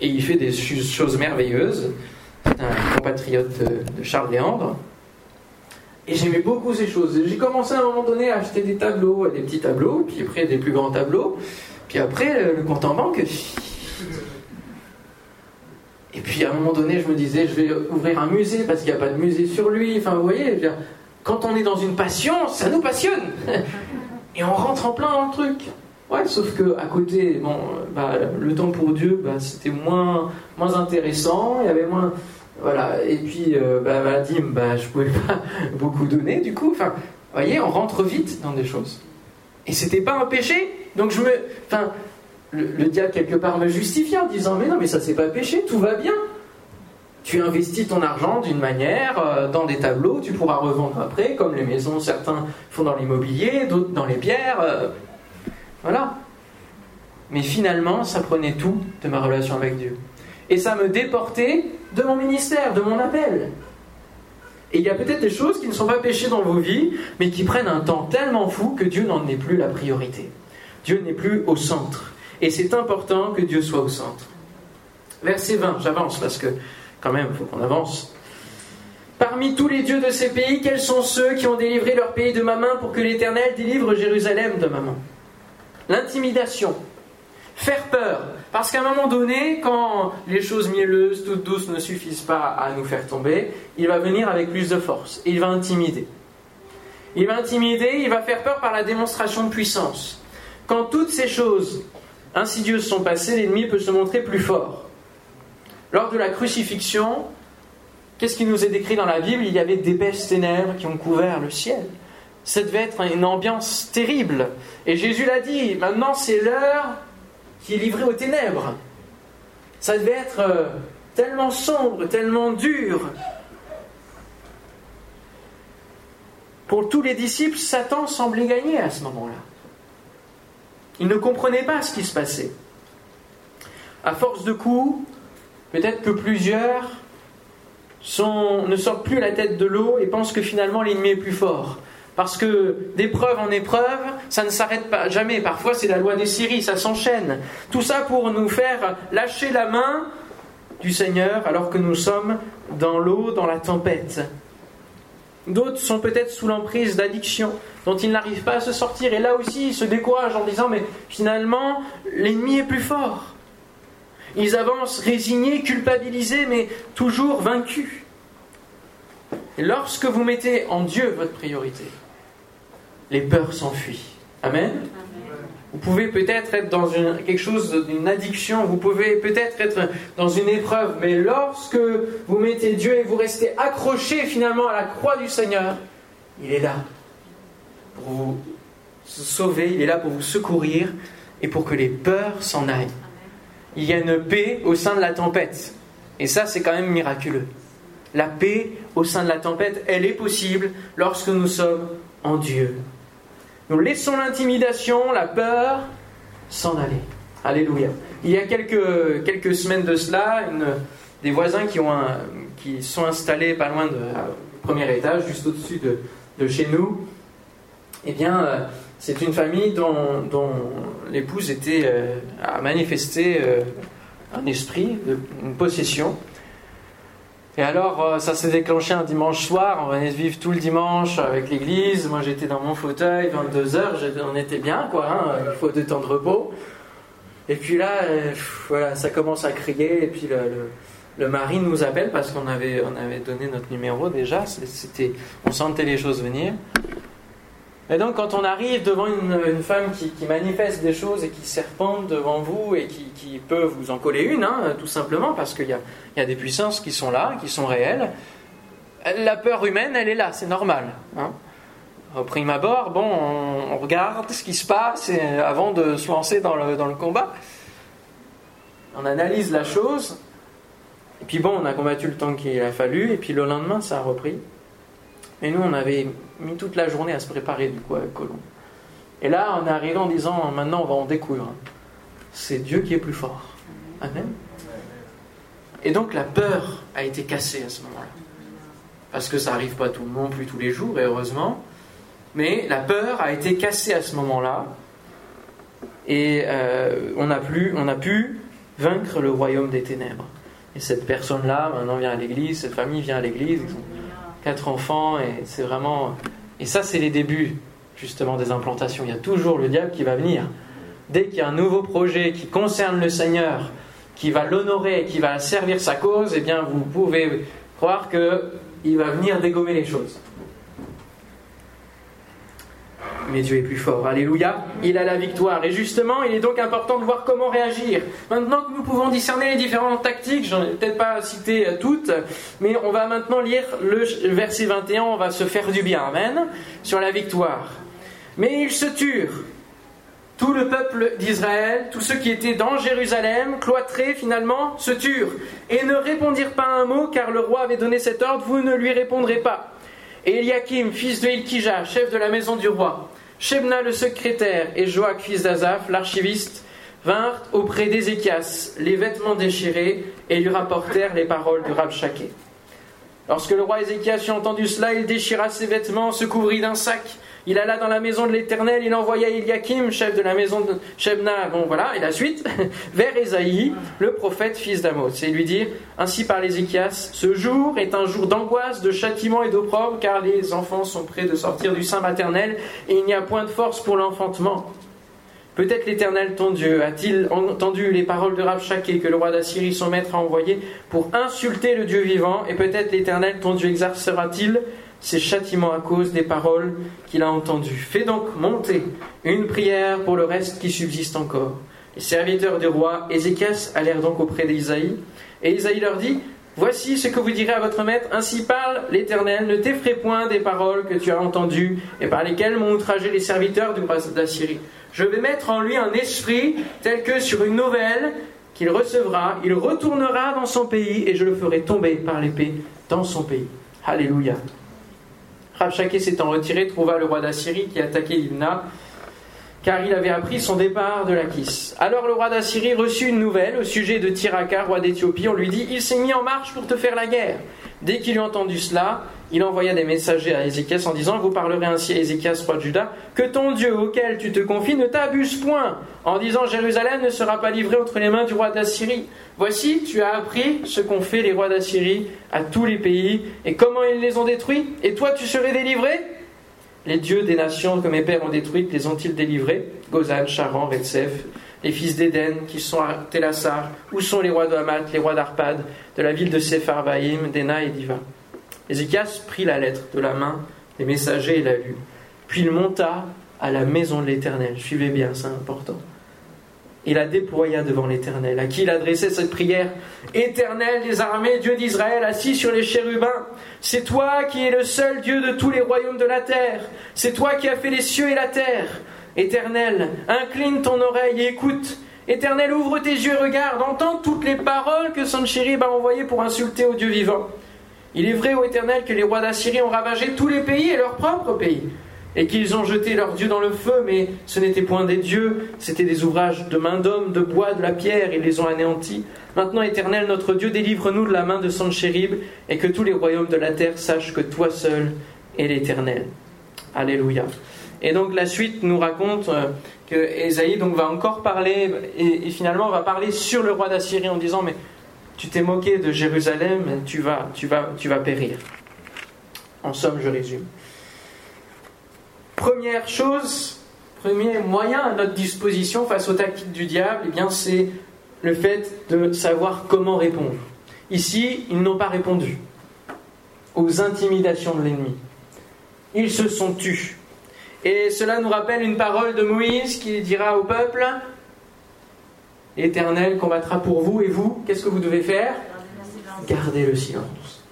Et il fait des choses merveilleuses. C'est un compatriote de, Charles Léandre. Et j'aimais beaucoup ces choses. J'ai commencé à un moment donné à acheter des tableaux, des petits tableaux, puis après des plus grands tableaux. Puis après, le compte en banque, et puis à un moment donné, je me disais, je vais ouvrir un musée parce qu'il n'y a pas de musée sur lui. Enfin, vous voyez, quand on est dans une passion, ça nous passionne. Et on rentre en plein dans le truc. Ouais, sauf que à côté, bon, bah, le temps pour Dieu, bah, c'était moins, moins intéressant. Il y avait moins, voilà. Et puis, euh, bah, Vadim, bah, je pouvais pas beaucoup donner. Du coup, vous voyez, on rentre vite dans des choses. Et c'était pas un péché. Donc je me, enfin, le, diable quelque part me justifie en disant mais non mais ça c'est pas péché, tout va bien. Tu investis ton argent d'une manière euh, dans des tableaux, tu pourras revendre après, comme les maisons, certains font dans l'immobilier, d'autres dans les bières. Euh, voilà. Mais finalement, ça prenait tout de ma relation avec Dieu. Et ça me déportait de mon ministère, de mon appel. Et il y a peut-être des choses qui ne sont pas péchées dans vos vies, mais qui prennent un temps tellement fou que Dieu n'en est plus la priorité. Dieu n'est plus au centre. Et c'est important que Dieu soit au centre. Verset 20, j'avance parce que quand même, il faut qu'on avance. Parmi tous les dieux de ces pays, quels sont ceux qui ont délivré leur pays de ma main pour que l'Éternel délivre Jérusalem de ma main? L'intimidation, faire peur. Parce qu'à un moment donné, quand les choses mielleuses, toutes douces ne suffisent pas à nous faire tomber, il va venir avec plus de force. il va intimider. Il va intimider, il va faire peur par la démonstration de puissance. Quand toutes ces choses insidieuses sont passées, l'ennemi peut se montrer plus fort. Lors de la crucifixion, qu'est-ce qui nous est décrit dans la Bible? Il y avait d'épaisses ténèbres qui ont couvert le ciel. Ça devait être une ambiance terrible. Et Jésus l'a dit, maintenant c'est l'heure qui est livrée aux ténèbres. Ça devait être euh, tellement sombre, tellement dur. Pour tous les disciples, Satan semblait gagner à ce moment-là. Ils ne comprenaient pas ce qui se passait. À force de coups, peut-être que plusieurs ne sortent plus la tête de l'eau et pensent que finalement l'ennemi est plus fort. Parce que d'épreuve en épreuve, ça ne s'arrête pas jamais. Parfois, c'est la loi des Syries, ça s'enchaîne. Tout ça pour nous faire lâcher la main du Seigneur alors que nous sommes dans l'eau, dans la tempête. D'autres sont peut-être sous l'emprise d'addictions dont ils n'arrivent pas à se sortir. Et là aussi, ils se découragent en disant, mais finalement, l'ennemi est plus fort. Ils avancent résignés, culpabilisés, mais toujours vaincus. Et lorsque vous mettez en Dieu votre priorité, les peurs s'enfuient. Amen. Vous pouvez peut-être être dans quelque chose d'une addiction, vous pouvez peut-être être dans une épreuve, mais lorsque vous mettez Dieu et vous restez accroché finalement à la croix du Seigneur, il est là pour vous sauver, il est là pour vous secourir et pour que les peurs s'en aillent. Il y a une paix au sein de la tempête. Et ça, c'est quand même miraculeux. La paix au sein de la tempête, elle est possible lorsque nous sommes en Dieu. Nous laissons l'intimidation, la peur s'en aller. Alléluia. Il y a quelques, semaines de cela, des voisins qui, ont qui sont installés pas loin du premier étage, juste au-dessus de, de, chez nous, eh bien, euh, c'est une famille dont, l'épouse était, euh, a manifesté euh, un esprit, une possession. Et alors, euh, ça s'est déclenché un dimanche soir. On venait de vivre tout le dimanche avec l'église. Moi, j'étais dans mon fauteuil, 22 heures. On était bien, quoi. Hein, il faut de temps de repos. Et puis là, euh, voilà, ça commence à crier. Et puis le, le, mari nous appelle parce qu'on avait, on avait donné notre numéro déjà. C'était, on sentait les choses venir. Et donc, quand on arrive devant une, femme qui, manifeste des choses et qui serpente devant vous et qui, peut vous en coller une, hein, tout simplement, parce qu'il y, a, des puissances qui sont là, qui sont réelles, la peur humaine, elle est là, c'est normal. Hein. Au prime abord, bon, on, regarde ce qui se passe avant de se lancer dans le combat. On analyse la chose, et puis bon, on a combattu le temps qu'il a fallu, et puis le lendemain, ça a repris. Et nous, on avait mis toute la journée à se préparer du coup avec Colomb. Et là, on est arrivé en disant maintenant, on va en découvrir. C'est Dieu qui est plus fort. Amen. Et donc la peur a été cassée à ce moment-là. Parce que ça n'arrive pas tout le monde, plus tous les jours, et heureusement. Mais la peur a été cassée à ce moment-là. Et euh, on, a on a pu vaincre le royaume des ténèbres. Et cette personne-là, maintenant, vient à l'église, cette famille vient à l'église quatre enfants, et c'est vraiment. Et ça, c'est les débuts, justement, des implantations. Il y a toujours le diable qui va venir. Dès qu'il y a un nouveau projet qui concerne le Seigneur, qui va l'honorer, qui va servir sa cause, eh bien, vous pouvez croire qu'il va venir dégommer les choses mais Dieu est plus fort. Alléluia. Il a la victoire. Et justement, il est donc important de voir comment réagir. Maintenant que nous pouvons discerner les différentes tactiques, j'en ai peut-être pas cité euh, toutes, mais on va maintenant lire le verset 21, on va se faire du bien. Amen. Sur la victoire. Mais ils se turent. Tout le peuple d'Israël, tous ceux qui étaient dans Jérusalem, cloîtrés finalement, se turent et ne répondirent pas un mot car le roi avait donné cet ordre, vous ne lui répondrez pas. Et Eliakim, fils de Ilkija, chef de la maison du roi, Shebna le secrétaire et Joach, fils d'Azaph, l'archiviste, vinrent auprès d'Ézéchias, les vêtements déchirés, et lui rapportèrent les paroles du Rabchaké. Lorsque le roi Ézéchias eut entendu cela, il déchira ses vêtements, se couvrit d'un sac, il alla dans la maison de l'Éternel, il envoya Eliakim, chef de la maison de Shebna, bon voilà, et la suite, vers Esaïe, le prophète fils d'Amos, et lui dire Ainsi par Ézéchias, ce jour est un jour d'angoisse, de châtiment et d'opprobre, car les enfants sont prêts de sortir du sein maternel, et il n'y a point de force pour l'enfantement. Peut-être l'Éternel ton Dieu a-t-il entendu les paroles de Rabchaké que le roi d'Assyrie son maître a envoyé pour insulter le Dieu vivant, et peut-être l'Éternel ton Dieu exercera-t-il ses châtiments à cause des paroles qu'il a entendues. Fais donc monter une prière pour le reste qui subsiste encore, Les serviteurs du roi Ézéchias allèrent donc auprès d'Isaïe, et Isaïe leur dit Voici ce que vous direz à votre maître, ainsi parle l'Éternel, ne t'effraie point des paroles que tu as entendues et par lesquelles m'ont outragé les serviteurs du roi d'Assyrie. Je vais mettre en lui un esprit tel que sur une nouvelle qu'il recevra, il retournera dans son pays et je le ferai tomber par l'épée dans son pays. Alléluia. Rabshakeh s'étant retiré, trouva le roi d'Assyrie qui attaquait Libna car il avait appris son départ de Lachis. Alors le roi d'Assyrie reçut une nouvelle au sujet de Tiraka, roi d'Éthiopie. On lui dit Il s'est mis en marche pour te faire la guerre. Dès qu'il eut entendu cela, il envoya des messagers à Ézéchias en disant Vous parlerez ainsi à Ézéchias, roi de Juda, que ton Dieu auquel tu te confies ne t'abuse point, en disant Jérusalem ne sera pas livrée entre les mains du roi d'Assyrie. Voici, tu as appris ce qu'ont fait les rois d'Assyrie à tous les pays, et comment ils les ont détruits, et toi tu serais délivré? Les dieux des nations que mes pères ont détruites, les ont-ils délivrés? Gozan, Charan, Retsef, les fils d'Éden qui sont à Télassar Où sont les rois de les rois d'Arpad, de la ville de Sepharvaïm, d'Ena et d'Iva? Ézéchias prit la lettre de la main des messagers et la lut. Puis il monta à la maison de l'Éternel. Suivez bien, c'est important il la déploya devant l'Éternel, à qui il adressait cette prière. Éternel des armées, Dieu d'Israël, assis sur les chérubins, c'est toi qui es le seul Dieu de tous les royaumes de la terre, c'est toi qui as fait les cieux et la terre. Éternel, incline ton oreille et écoute. Éternel, ouvre tes yeux et regarde, entends toutes les paroles que Sanchérib a envoyées pour insulter au Dieu vivant. Il est vrai, ô Éternel, que les rois d'Assyrie ont ravagé tous les pays et leur propre pays et qu'ils ont jeté leurs dieux dans le feu, mais ce n'était point des dieux, c'étaient des ouvrages de main d'homme, de bois, de la pierre, ils les ont anéantis. Maintenant, Éternel, notre Dieu, délivre-nous de la main de Sanchérib, et que tous les royaumes de la terre sachent que toi seul es l'Éternel. Alléluia. Et donc la suite nous raconte euh, que Esaïe donc va encore parler, et, finalement va parler sur le roi d'Assyrie en disant, mais tu t'es moqué de Jérusalem, tu vas, tu vas, tu vas périr. En somme, je résume. Première chose, premier moyen à notre disposition face aux tactiques du diable, eh c'est le fait de savoir comment répondre. Ici, ils n'ont pas répondu aux intimidations de l'ennemi. Ils se sont tus. Et cela nous rappelle une parole de Moïse qui dira au peuple L'Éternel combattra pour vous et vous, qu'est-ce que vous devez faire? Gardez le silence.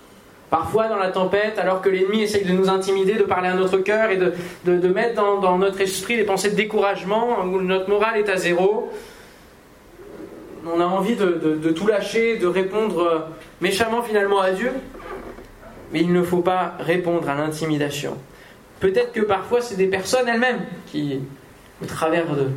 Parfois, dans la tempête, alors que l'ennemi essaye de nous intimider, de parler à notre cœur et de, mettre dans, notre esprit des pensées de découragement, où notre morale est à zéro, on a envie de, tout lâcher, de répondre méchamment finalement à Dieu. Mais il ne faut pas répondre à l'intimidation. Peut-être que parfois, c'est des personnes elles-mêmes qui, au travers de,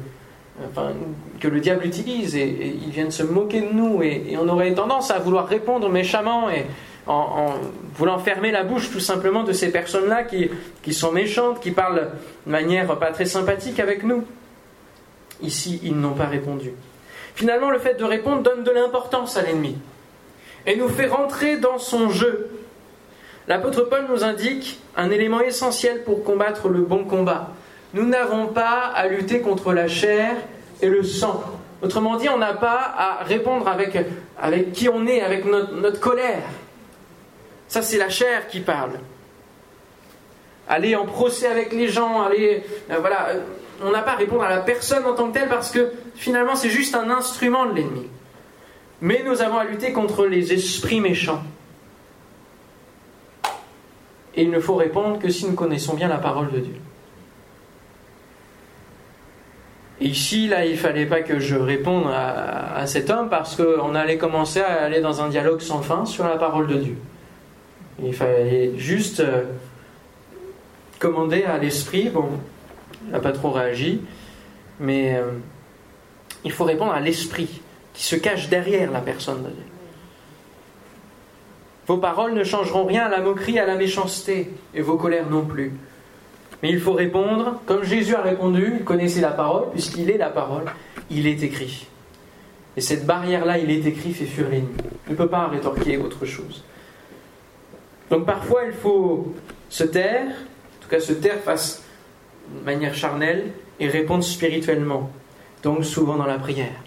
que le diable utilise et, ils viennent se moquer de nous et, et, on aurait tendance à vouloir répondre méchamment et en, voulant fermer la bouche tout simplement de ces personnes-là qui, qui sont méchantes, qui parlent de manière pas très sympathique avec nous. Ici, ils n'ont pas répondu. Finalement, le fait de répondre donne de l'importance à l'ennemi et nous fait rentrer dans son jeu. L'apôtre Paul nous indique un élément essentiel pour combattre le bon combat. Nous n'avons pas à lutter contre la chair et le sang. Autrement dit, on n'a pas à répondre avec qui on est, avec notre colère. Ça, c'est la chair qui parle. Aller en procès avec les gens, aller. Euh, voilà, euh, on n'a pas à répondre à la personne en tant que telle parce que finalement, c'est juste un instrument de l'ennemi. Mais nous avons à lutter contre les esprits méchants. Et il ne faut répondre que si nous connaissons bien la parole de Dieu. Et ici, là, il ne fallait pas que je réponde à, à cet homme parce qu'on allait commencer à aller dans un dialogue sans fin sur la parole de Dieu. Il fallait juste euh, commander à l'esprit, bon, il n'a pas trop réagi, mais euh, il faut répondre à l'esprit qui se cache derrière la personne. Vos paroles ne changeront rien à la moquerie, à la méchanceté, et vos colères non plus. Mais il faut répondre, comme Jésus a répondu, il connaissait la parole, puisqu'il est la parole, il est écrit. Et cette barrière-là, il est écrit, fait l'ennemi. Il ne peut pas rétorquer autre chose. Donc parfois il faut se taire, en tout cas se taire face de manière charnelle et répondre spirituellement. Donc souvent dans la prière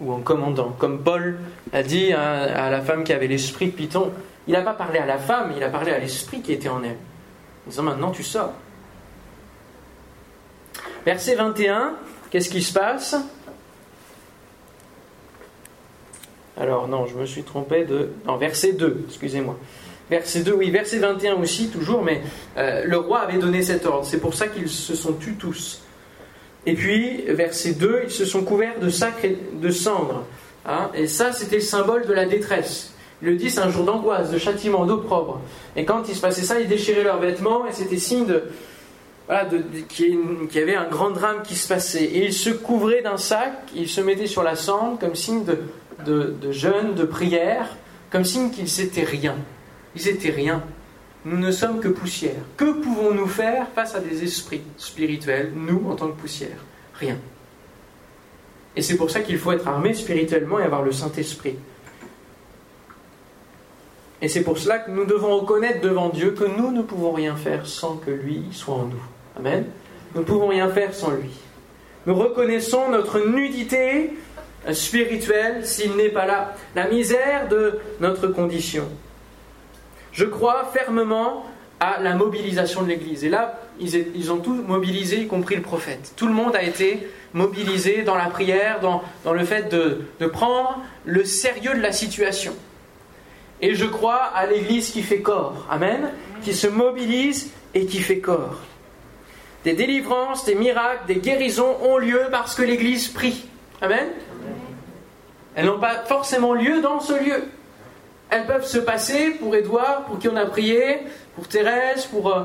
ou en commandant. Comme Paul a dit à, la femme qui avait l'esprit de Python, il n'a pas parlé à la femme, il a parlé à l'esprit qui était en elle. En disant maintenant tu sors. Verset 21, qu'est-ce qui se passe? Alors non, je me suis trompé de... Non, verset 2, excusez-moi. Verset 2, oui, verset 21 aussi, toujours, mais euh, le roi avait donné cet ordre. C'est pour ça qu'ils se sont tus tous. Et puis, verset 2, ils se sont couverts de sacre et de cendres. Hein. et ça, c'était le symbole de la détresse. Il le dit, c'est un jour d'angoisse, de châtiment, d'opprobre. Et quand il se passait ça, ils déchiraient leurs vêtements, et c'était signe de, voilà, qu'il y avait un grand drame qui se passait. Et ils se couvraient d'un sac, ils se mettaient sur la cendre comme signe de, de, de jeûne, de prière, comme signe qu'ils n'étaient rien. Ils étaient rien. Nous ne sommes que poussière. Que pouvons-nous faire face à des esprits spirituels, nous, en tant que poussière? Rien. Et c'est pour ça qu'il faut être armé spirituellement et avoir le Saint-Esprit. Et c'est pour cela que nous devons reconnaître devant Dieu que nous ne pouvons rien faire sans que lui soit en nous. Amen. Nous ne pouvons rien faire sans lui. Nous reconnaissons notre nudité spirituelle s'il n'est pas là, la misère de notre condition. Je crois fermement à la mobilisation de l'Église. Et là, ils, ont tous mobilisé, y compris le prophète. Tout le monde a été mobilisé dans la prière, dans, le fait de, de prendre le sérieux de la situation. Et je crois à l'Église qui fait corps. Amen. Qui se mobilise et qui fait corps. Des délivrances, des miracles, des guérisons ont lieu parce que l'Église prie. Amen. Elles n'ont pas forcément lieu dans ce lieu elles peuvent se passer pour Édouard, pour qui on a prié, pour Thérèse, pour euh,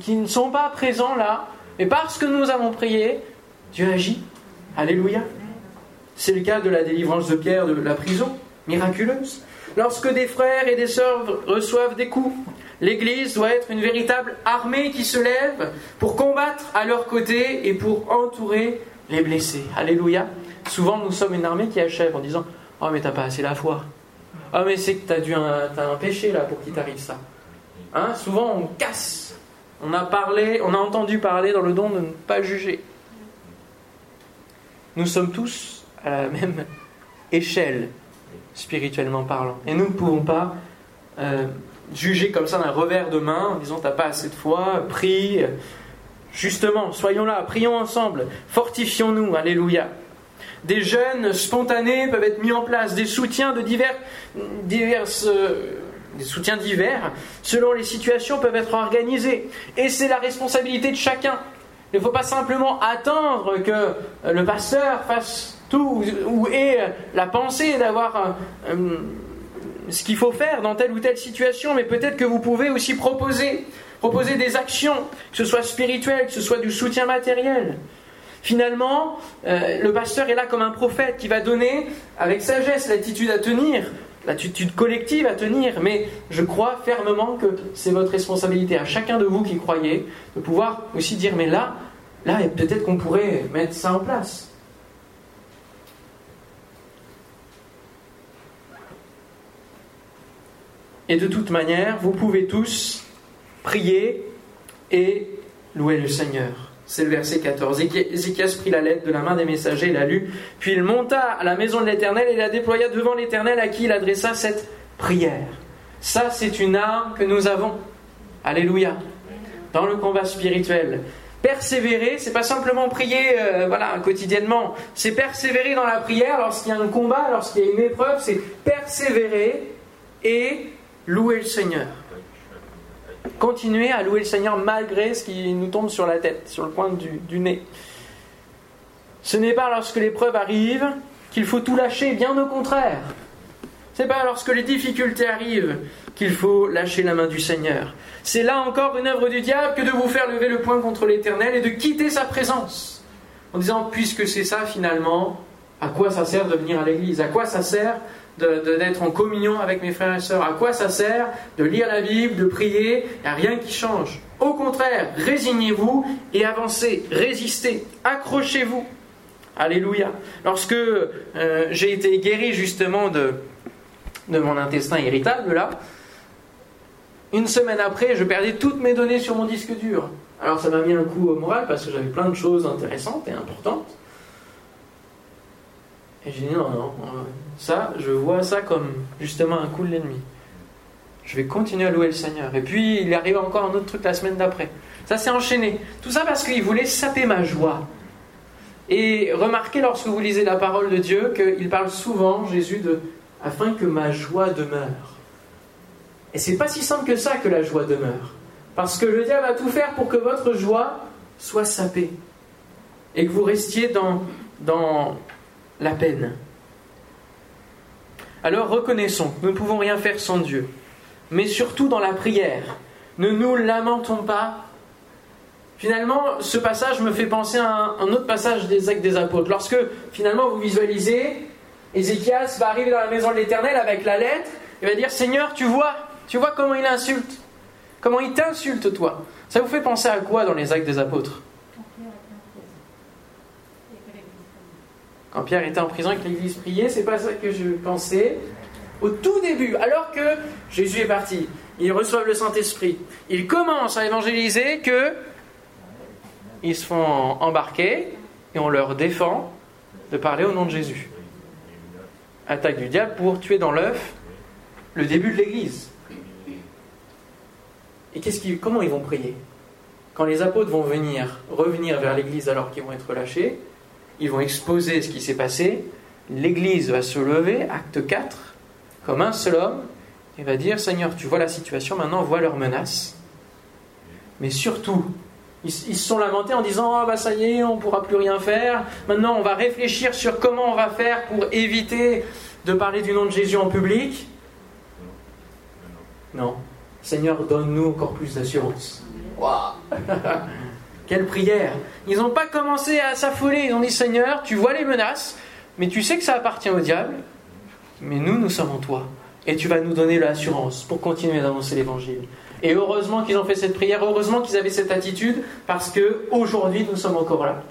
qui ne sont pas présents là. Mais parce que nous avons prié, Dieu agit. Alléluia. C'est le cas de la délivrance de Pierre de la prison, miraculeuse. Lorsque des frères et des sœurs reçoivent des coups, l'Église doit être une véritable armée qui se lève pour combattre à leur côté et pour entourer les blessés. Alléluia. Souvent, nous sommes une armée qui achève en disant Oh, mais t'as pas assez la foi. Ah, mais c'est que tu as, dû un, un péché là pour qu'il t'arrive ça. Hein Souvent, on casse. On a parlé, on a entendu parler dans le don de ne pas juger. Nous sommes tous à la même échelle, spirituellement parlant. Et nous ne pouvons pas euh, juger comme ça d'un revers de main en disant T'as pas assez de foi, prie. Justement, soyons là, prions ensemble, fortifions-nous, Alléluia. Des jeunes spontanés peuvent être mis en place, des soutiens de divers, euh, divers, selon les situations, peuvent être organisés. Et c'est la responsabilité de chacun. Il ne faut pas simplement attendre que euh, le pasteur fasse tout ou ait la pensée d'avoir euh, ce qu'il faut faire dans telle ou telle situation, mais peut-être que vous pouvez aussi proposer, proposer des actions, que ce soit spirituel, que ce soit du soutien matériel. Finalement, euh, le pasteur est là comme un prophète qui va donner avec sagesse l'attitude à tenir, l'attitude collective à tenir, mais je crois fermement que c'est votre responsabilité à chacun de vous qui croyez de pouvoir aussi dire mais là, là peut-être qu'on pourrait mettre ça en place. Et de toute manière, vous pouvez tous prier et louer le Seigneur. C'est le verset 14. Ézéchias prit la lettre de la main des messagers et la lut. Puis il monta à la maison de l'Éternel et la déploya devant l'Éternel à qui il adressa cette prière. Ça, c'est une arme que nous avons. Alléluia. Dans le combat spirituel. Persévérer, c'est pas simplement prier euh, voilà, quotidiennement. C'est persévérer dans la prière lorsqu'il y a un combat, lorsqu'il y a une épreuve. C'est persévérer et louer le Seigneur continuer à louer le Seigneur malgré ce qui nous tombe sur la tête, sur le coin du, nez. Ce n'est pas lorsque l'épreuve arrive qu'il faut tout lâcher, bien au contraire. Ce n'est pas lorsque les difficultés arrivent qu'il faut lâcher la main du Seigneur. C'est là encore une œuvre du diable que de vous faire lever le poing contre l'Éternel et de quitter sa présence. En disant, puisque c'est ça finalement, à quoi ça sert de venir à l'église? À quoi ça sert d'être en communion avec mes frères et sœurs. À quoi ça sert de lire la Bible, de prier? Il n'y a rien qui change. Au contraire, résignez-vous et avancez, résistez, accrochez-vous. Alléluia. Lorsque euh, j'ai été guéri justement de, de mon intestin irritable, là, une semaine après, je perdais toutes mes données sur mon disque dur. Alors ça m'a mis un coup au moral parce que j'avais plein de choses intéressantes et importantes. Et j'ai dit non, non, ça, je vois ça comme justement un coup de l'ennemi. Je vais continuer à louer le Seigneur. Et puis, il arrive encore un autre truc la semaine d'après. Ça s'est enchaîné. Tout ça parce qu'il voulait saper ma joie. Et remarquez lorsque vous lisez la parole de Dieu qu'il parle souvent, Jésus, de afin que ma joie demeure. Et c'est pas si simple que ça que la joie demeure. Parce que le diable va tout faire pour que votre joie soit sapée. Et que vous restiez dans, dans la peine. Alors reconnaissons nous ne pouvons rien faire sans Dieu. Mais surtout dans la prière. Ne nous lamentons pas. Finalement, ce passage me fait penser à un, autre passage des actes des apôtres. Lorsque finalement vous visualisez, Ézéchias va arriver dans la maison de l'Éternel avec la lettre, il va dire Seigneur, tu vois, tu vois comment il insulte Comment il t'insulte, toi Ça vous fait penser à quoi dans les actes des apôtres? Quand Pierre était en prison et que l'église priait, c'est pas ça que je pensais. Au tout début, alors que Jésus est parti, ils reçoivent le Saint-Esprit, ils commencent à évangéliser que ils se font embarquer et on leur défend de parler au nom de Jésus. Attaque du diable pour tuer dans l'œuf le début de l'Église. Et qu'est-ce comment ils vont prier? Quand les apôtres vont venir, revenir vers l'Église alors qu'ils vont être lâchés, ils vont exposer ce qui s'est passé, l'Église va se lever, acte 4, comme un seul homme, et va dire, Seigneur, tu vois la situation, maintenant vois leurs menaces. Mais surtout, ils, se sont lamentés en disant Ah, bah ça y est, on ne pourra plus rien faire. Maintenant, on va réfléchir sur comment on va faire pour éviter de parler du nom de Jésus en public. Non. Seigneur, donne-nous encore plus d'assurance. Quelle prière Ils n'ont pas commencé à s'affoler. Ils ont dit Seigneur, tu vois les menaces, mais tu sais que ça appartient au diable. Mais nous, nous sommes en toi. Et tu vas nous donner l'assurance pour continuer d'annoncer l'évangile. Et heureusement qu'ils ont fait cette prière, heureusement qu'ils avaient cette attitude, parce que aujourd'hui nous sommes encore là.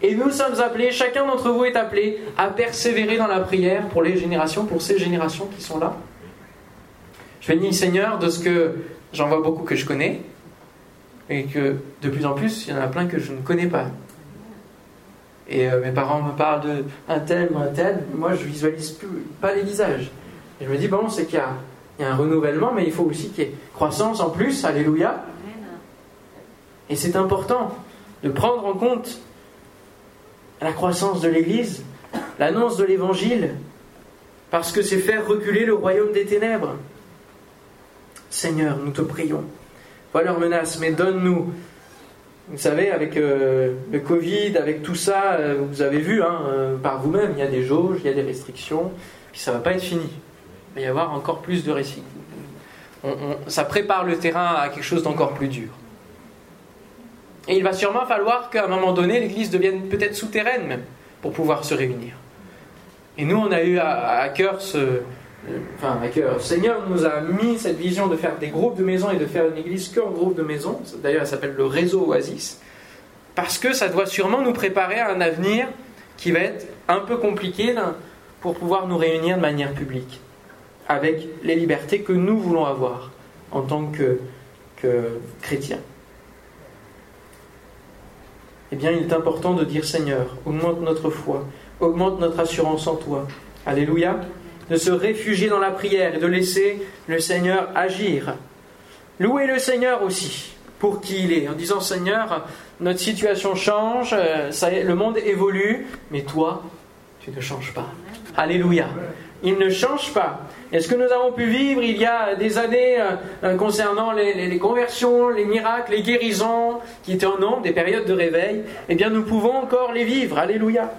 Et nous sommes appelés, chacun d'entre vous est appelé à persévérer dans la prière pour les générations, pour ces générations qui sont là. Je bénis Seigneur de ce que j'en vois beaucoup que je connais, et que de plus en plus, il y en a plein que je ne connais pas. Et euh, mes parents me parlent de un tel ou un tel, moi je visualise pas les visages. Je me dis, bon, c'est qu'il y a un renouvellement, mais il faut aussi qu'il y ait croissance en plus, alléluia. Et c'est important de prendre en compte la croissance de l'Église, l'annonce de l'Évangile, parce que c'est faire reculer le royaume des ténèbres. Seigneur, nous te prions. Voilà leur menace, mais donne-nous. Vous savez, avec euh, le Covid, avec tout ça, euh, vous avez vu hein, euh, par vous-même, il y a des jauges, il y a des restrictions, puis ça ne va pas être fini va y avoir encore plus de récits. ça prépare le terrain à quelque chose d'encore plus dur. Et il va sûrement falloir qu'à un moment donné, l'Église devienne peut-être souterraine même, pour pouvoir se réunir. Et nous, on a eu à, cœur ce... Enfin, à cœur. Le Seigneur nous a mis cette vision de faire des groupes de maisons et de faire une église qu'en groupe de maisons. D'ailleurs, elle s'appelle le réseau Oasis. Parce que ça doit sûrement nous préparer à un avenir qui va être un peu compliqué pour pouvoir nous réunir de manière publique avec les libertés que nous voulons avoir en tant que, chrétiens. Eh bien, il est important de dire Seigneur, augmente notre foi, augmente notre assurance en toi. Alléluia. De se réfugier dans la prière et de laisser le Seigneur agir. Louez le Seigneur aussi pour qui il est, en disant Seigneur, notre situation change, euh, ça, le monde évolue, mais toi, tu ne changes pas. Alléluia. Il ne change pas. Et ce que nous avons pu vivre il y a des années euh, euh, concernant les, conversions, les miracles, les guérisons, qui étaient en nombre, des périodes de réveil, eh bien nous pouvons encore les vivre. Alléluia.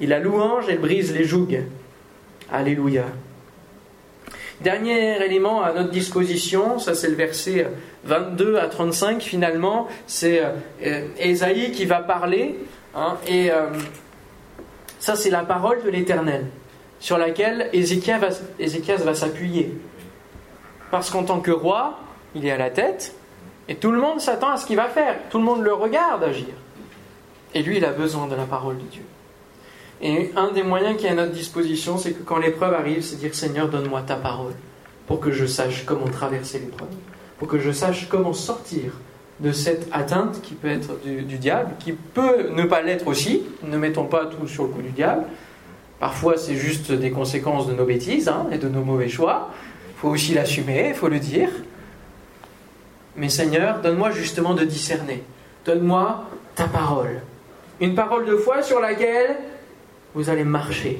Il a louange, elle brise les jougs. Alléluia. Dernier élément à notre disposition, ça c'est le verset 22 à 35 finalement, c'est Esaïe euh, qui va parler, hein, et ça c'est la parole de l'Éternel sur laquelle Ézéchias va s'appuyer. Parce qu'en tant que roi, il est à la tête, et tout le monde s'attend à ce qu'il va faire, tout le monde le regarde agir. Et lui, il a besoin de la parole de Dieu. Et un des moyens qui est à notre disposition, c'est que quand l'épreuve arrive, c'est dire Seigneur, donne-moi ta parole, pour que je sache comment traverser l'épreuve, pour que je sache comment sortir de cette atteinte qui peut être du, diable, qui peut ne pas l'être aussi, ne mettons pas tout sur le coup du diable, Parfois, c'est juste des conséquences de nos bêtises hein, et de nos mauvais choix. Il faut aussi l'assumer, il faut le dire. Mais Seigneur, donne-moi justement de discerner. Donne-moi ta parole. Une parole de foi sur laquelle vous allez marcher.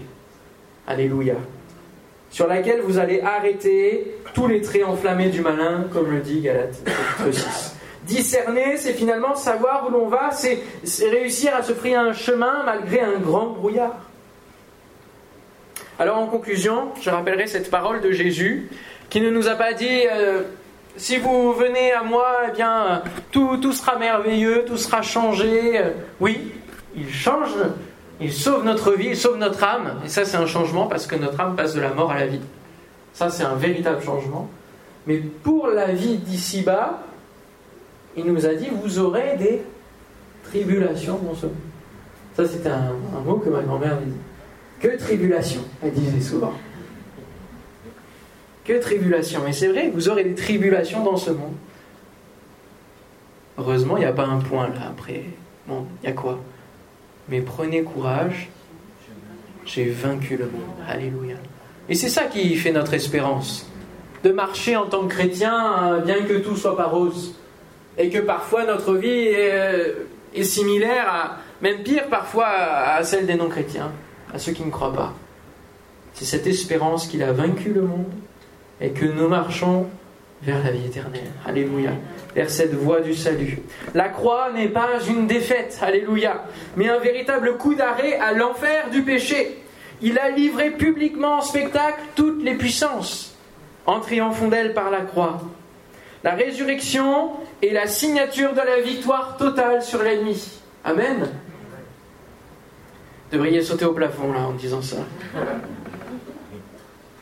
Alléluia. Sur laquelle vous allez arrêter tous les traits enflammés du malin, comme le dit Galate 6. Discerner, c'est finalement savoir où l'on va, c'est réussir à se frayer un chemin malgré un grand brouillard. Alors en conclusion, je rappellerai cette parole de Jésus qui ne nous a pas dit euh, si vous venez à moi, eh bien tout, tout sera merveilleux, tout sera changé. Oui, il change, il sauve notre vie, il sauve notre âme. Et ça, c'est un changement parce que notre âme passe de la mort à la vie. Ça, c'est un véritable changement. Mais pour la vie d'ici-bas, il nous a dit vous aurez des tribulations dans ce monde. Ça, c'était un, mot que ma grand-mère dit. Que tribulation, elle disait souvent. Que tribulation. Et c'est vrai, vous aurez des tribulations dans ce monde. Heureusement, il n'y a pas un point là après. Bon, il y a quoi? Mais prenez courage, j'ai vaincu le monde. Alléluia. Et c'est ça qui fait notre espérance. De marcher en tant que chrétien, bien que tout soit pas rose. Et que parfois notre vie est, est similaire, à, même pire parfois, à celle des non-chrétiens à ceux qui ne croient pas. C'est cette espérance qu'il a vaincu le monde et que nous marchons vers la vie éternelle. Alléluia. Vers cette voie du salut. La croix n'est pas une défaite, alléluia, mais un véritable coup d'arrêt à l'enfer du péché. Il a livré publiquement en spectacle toutes les puissances, en triomphant d'elles par la croix. La résurrection est la signature de la victoire totale sur l'ennemi. Amen devriez sauter au plafond là en disant ça.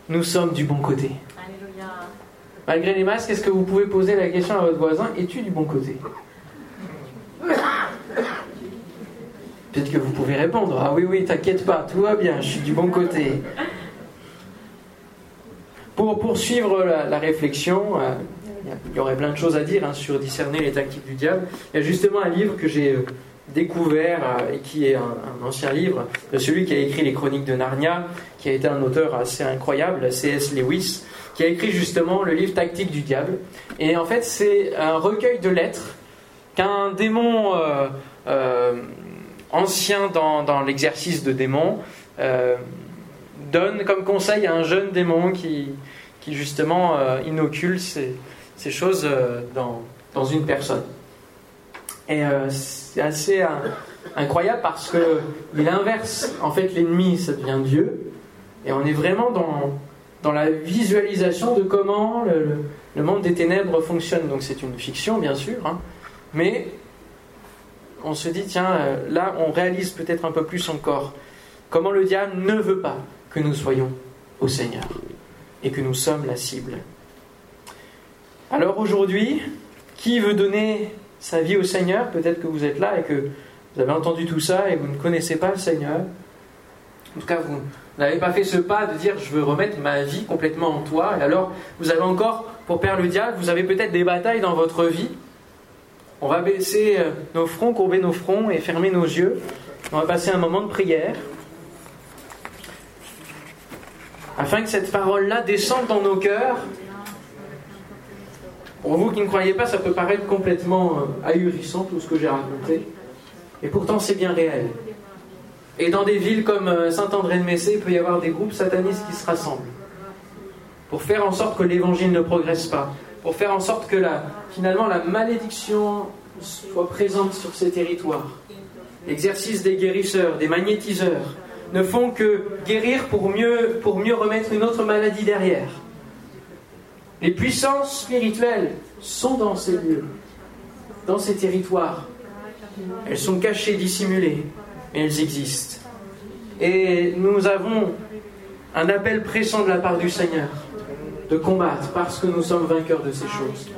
Nous sommes du bon côté. Malgré les masques, est-ce que vous pouvez poser la question à votre voisin Es-tu du bon côté? Peut-être que vous pouvez répondre Ah oui, oui, t'inquiète pas, tout va bien, je suis du bon côté. Pour poursuivre la, réflexion, euh, il y aurait plein de choses à dire hein, sur discerner les tactiques du diable. Il y a justement un livre que j'ai euh, découvert euh, et qui est un, ancien livre de celui qui a écrit les Chroniques de Narnia, qui a été un auteur assez incroyable, C.S. Lewis, qui a écrit justement le livre Tactique du diable. Et en fait, c'est un recueil de lettres qu'un démon euh, euh, ancien dans, l'exercice de démon donne comme conseil à un jeune démon qui, qui justement inocule ces, ces choses dans, dans une personne. Et euh, c'est assez euh, incroyable parce que il inverse. En fait, l'ennemi, ça devient Dieu. Et on est vraiment dans, dans la visualisation de comment le, monde des ténèbres fonctionne. Donc c'est une fiction, bien sûr. Hein. mais on se dit, tiens, euh, là, on réalise peut-être un peu plus encore comment le diable ne veut pas que nous soyons au Seigneur et que nous sommes la cible. Alors aujourd'hui, qui veut donner sa vie au Seigneur? Peut-être que vous êtes là et que vous avez entendu tout ça et vous ne connaissez pas le Seigneur. En tout cas, vous n'avez pas fait ce pas de dire je veux remettre ma vie complètement en toi. Et alors, vous avez encore, pour perdre le diable, vous avez peut-être des batailles dans votre vie. On va baisser euh, nos fronts, courber nos fronts et fermer nos yeux. On va passer un moment de prière. Afin que cette parole-là descende dans nos cœurs pour vous qui ne croyez pas, ça peut paraître complètement euh, ahurissant tout ce que j'ai raconté. Et pourtant, c'est bien réel. Et dans des villes comme euh, Saint-André-de-Messé, il peut y avoir des groupes satanistes qui se rassemblent pour faire en sorte que l'évangile ne progresse pas, pour faire en sorte que la, finalement la malédiction soit présente sur ces territoires. L'exercice des guérisseurs, des magnétiseurs, ne font que guérir pour mieux, pour mieux remettre une autre maladie derrière. Les puissances spirituelles sont dans ces lieux, dans ces territoires. Elles sont cachées, dissimulées, mais elles existent. Et nous avons un appel pressant de la part du Seigneur de combattre parce que nous sommes vainqueurs de ces choses,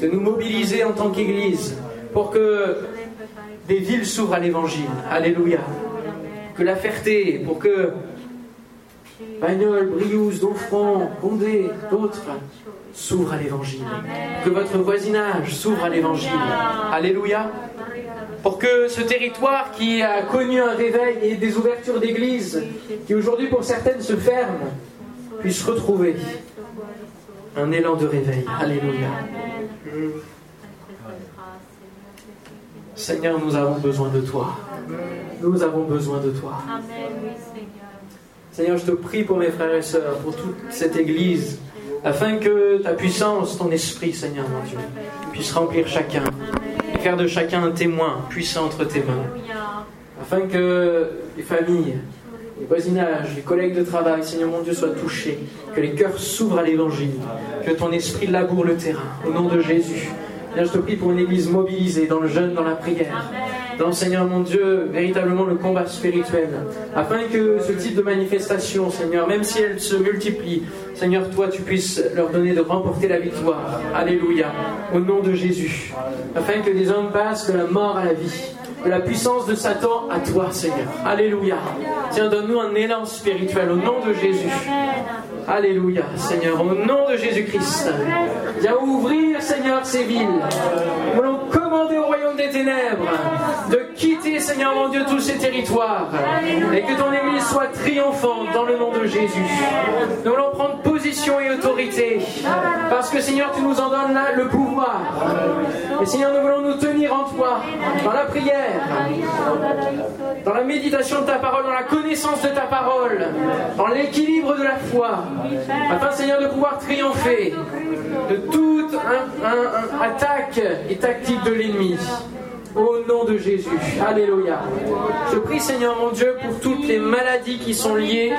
de nous mobiliser en tant qu'Église pour que des villes s'ouvrent à l'Évangile. Alléluia. Que la Ferté, pour que Bagnol, Briouze, Donfront, Condé, d'autres s'ouvre à l'évangile. Que votre voisinage s'ouvre à l'évangile. Alléluia. Pour que ce territoire qui a connu un réveil et des ouvertures d'église, qui aujourd'hui pour certaines se ferment, puisse retrouver un élan de réveil. Alléluia. Seigneur, nous avons besoin de toi. Nous avons besoin de toi. Seigneur, je te prie pour mes frères et sœurs, pour toute cette Église, afin que ta puissance, ton esprit, Seigneur mon Dieu, puisse remplir chacun faire de chacun un témoin puissant entre tes mains, afin que les familles, les voisinages, les collègues de travail, Seigneur mon Dieu, soient touchés, que les cœurs s'ouvrent à l'Évangile, que ton esprit laboure le terrain, au nom de Jésus. Je te prie pour une Église mobilisée dans le jeûne, dans la prière, dans, Seigneur mon Dieu, véritablement le combat spirituel, afin que ce type de manifestation, Seigneur, même si elles se multiplient, Seigneur, toi, tu puisses leur donner de remporter la victoire. Alléluia, au nom de Jésus, afin que des hommes passent de la mort à la vie la puissance de Satan à toi, Seigneur. Alléluia. Tiens, donne-nous un élan spirituel au nom de Jésus. Alléluia, Seigneur, au nom de Jésus-Christ. Viens ouvrir, Seigneur, ces villes. Nous voulons commander au royaume des ténèbres de quitter, Seigneur mon Dieu, tous ces territoires et que ton Église soit triomphante dans le nom de Jésus. Nous voulons prendre position et autorité parce que, Seigneur, tu nous en donnes là le pouvoir. Et Seigneur, nous voulons nous tenir en toi, dans la prière, dans la méditation de ta parole, dans la connaissance de ta parole, dans l'équilibre de la foi, afin, Seigneur, de pouvoir triompher de toute attaque et tactique de l'ennemi. Au nom de Jésus. Alléluia. Je prie Seigneur mon Dieu pour toutes les maladies qui sont liées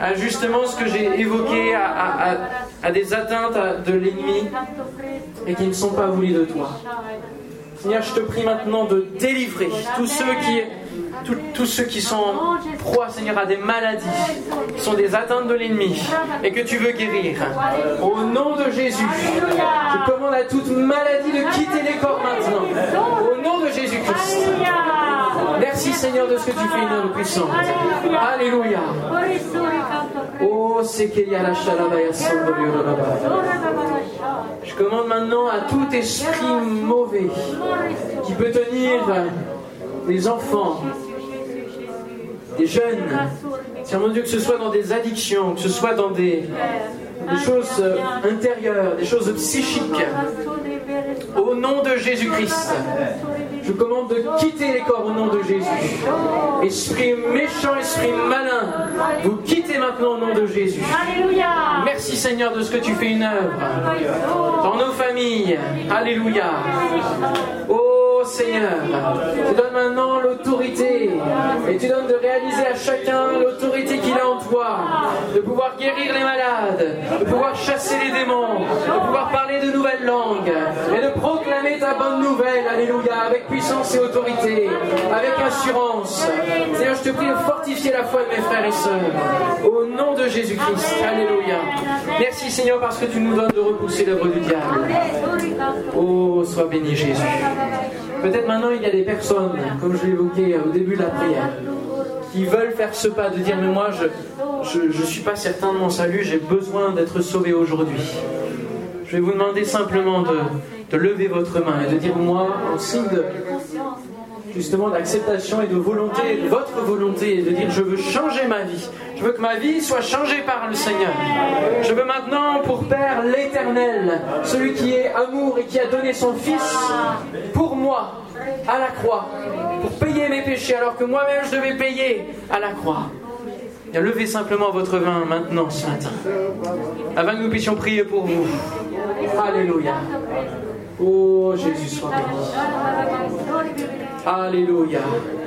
à justement ce que j'ai évoqué, à, des atteintes de l'ennemi et qui ne sont pas voulues de toi. Seigneur, je te prie maintenant de délivrer tous ceux qui tous ceux qui sont proie, Seigneur, à des maladies, qui sont des atteintes de l'ennemi, et que tu veux guérir. Au nom de Jésus, je commande à toute maladie de quitter les corps maintenant. Au nom de Jésus-Christ. Merci Seigneur de ce que tu fais, une œuvre puissante. Alléluia. Oh, Je commande maintenant à tout esprit mauvais qui peut tenir les enfants, des jeunes. Seigneur mon Dieu, que ce soit dans des addictions, que ce soit dans des, choses euh, intérieures, des choses psychiques. Au nom de Jésus-Christ, je commande de quitter les corps au nom de Jésus. Esprit méchant, esprit malin, vous quittez maintenant au nom de Jésus. Merci Seigneur de ce que tu fais une œuvre dans nos familles. Alléluia. Oh, Seigneur. Tu donnes maintenant l'autorité et tu donnes de réaliser à chacun l'autorité qu'il a en toi, de pouvoir guérir les malades, de pouvoir chasser les démons, de pouvoir parler de nouvelles langues et de proclamer ta bonne nouvelle, alléluia, avec puissance et autorité, avec assurance. Seigneur, je te prie de fortifier la foi de mes frères et sœurs, au nom de Jésus-Christ, alléluia. Merci Seigneur parce que tu nous donnes de repousser l'œuvre du diable. Oh, sois béni Jésus. Peut-être maintenant il y a des personnes, comme je l'évoquais au début de la prière, qui veulent faire ce pas de dire mais moi je ne suis pas certain de mon salut, j'ai besoin d'être sauvé aujourd'hui. Je vais vous demander simplement de, de lever votre main et de dire moi en signe de, justement d'acceptation et de volonté, votre volonté, de dire je veux changer ma vie. Je veux que ma vie soit changée par le Seigneur. Je veux maintenant pour Père l'éternel, celui qui est amour et qui a donné son Fils pour moi à la croix, pour payer mes péchés alors que moi-même je devais payer à la croix. Levez simplement votre vin maintenant ce matin, avant que nous puissions prier pour vous. Alléluia. Oh Jésus, sois béni. Alléluia.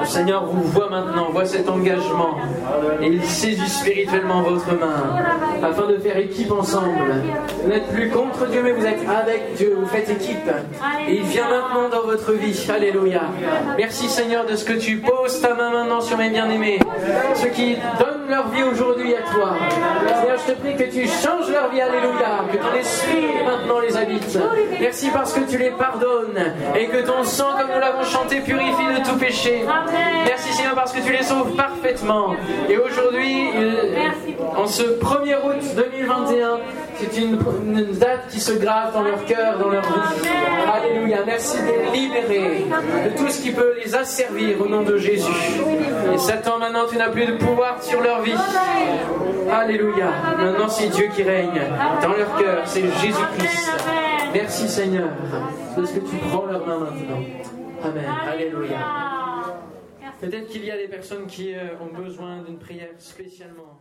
Le Seigneur vous voit maintenant, voit cet engagement et il saisit spirituellement votre main afin de faire équipe ensemble. Vous n'êtes plus contre Dieu mais vous êtes avec Dieu, vous faites équipe et il vient maintenant dans votre vie. Alléluia. Merci Seigneur de ce que tu poses ta main maintenant sur mes bien-aimés, ceux qui donnent leur vie aujourd'hui à toi. Seigneur, je te prie que tu changes leur vie. Alléluia. Que ton esprit maintenant les habite. Merci parce que tu les pardonnes et que ton sang, comme nous l'avons chanté, purifie de tout péché. Merci Seigneur parce que tu les sauves parfaitement. Et aujourd'hui, en ce 1er août 2021, c'est une, date qui se grave dans leur cœur, dans leur vie. Alléluia. Merci de les libérer de tout ce qui peut les asservir au nom de Jésus. Et Satan, maintenant, tu n'as plus de pouvoir sur leur vie. Alléluia. Maintenant, c'est Dieu qui règne dans leur cœur. C'est Jésus-Christ. Merci Seigneur de ce que tu prends leur main maintenant. Amen. Alléluia. Peut-être qu'il y a des personnes qui euh, ont besoin d'une prière spécialement.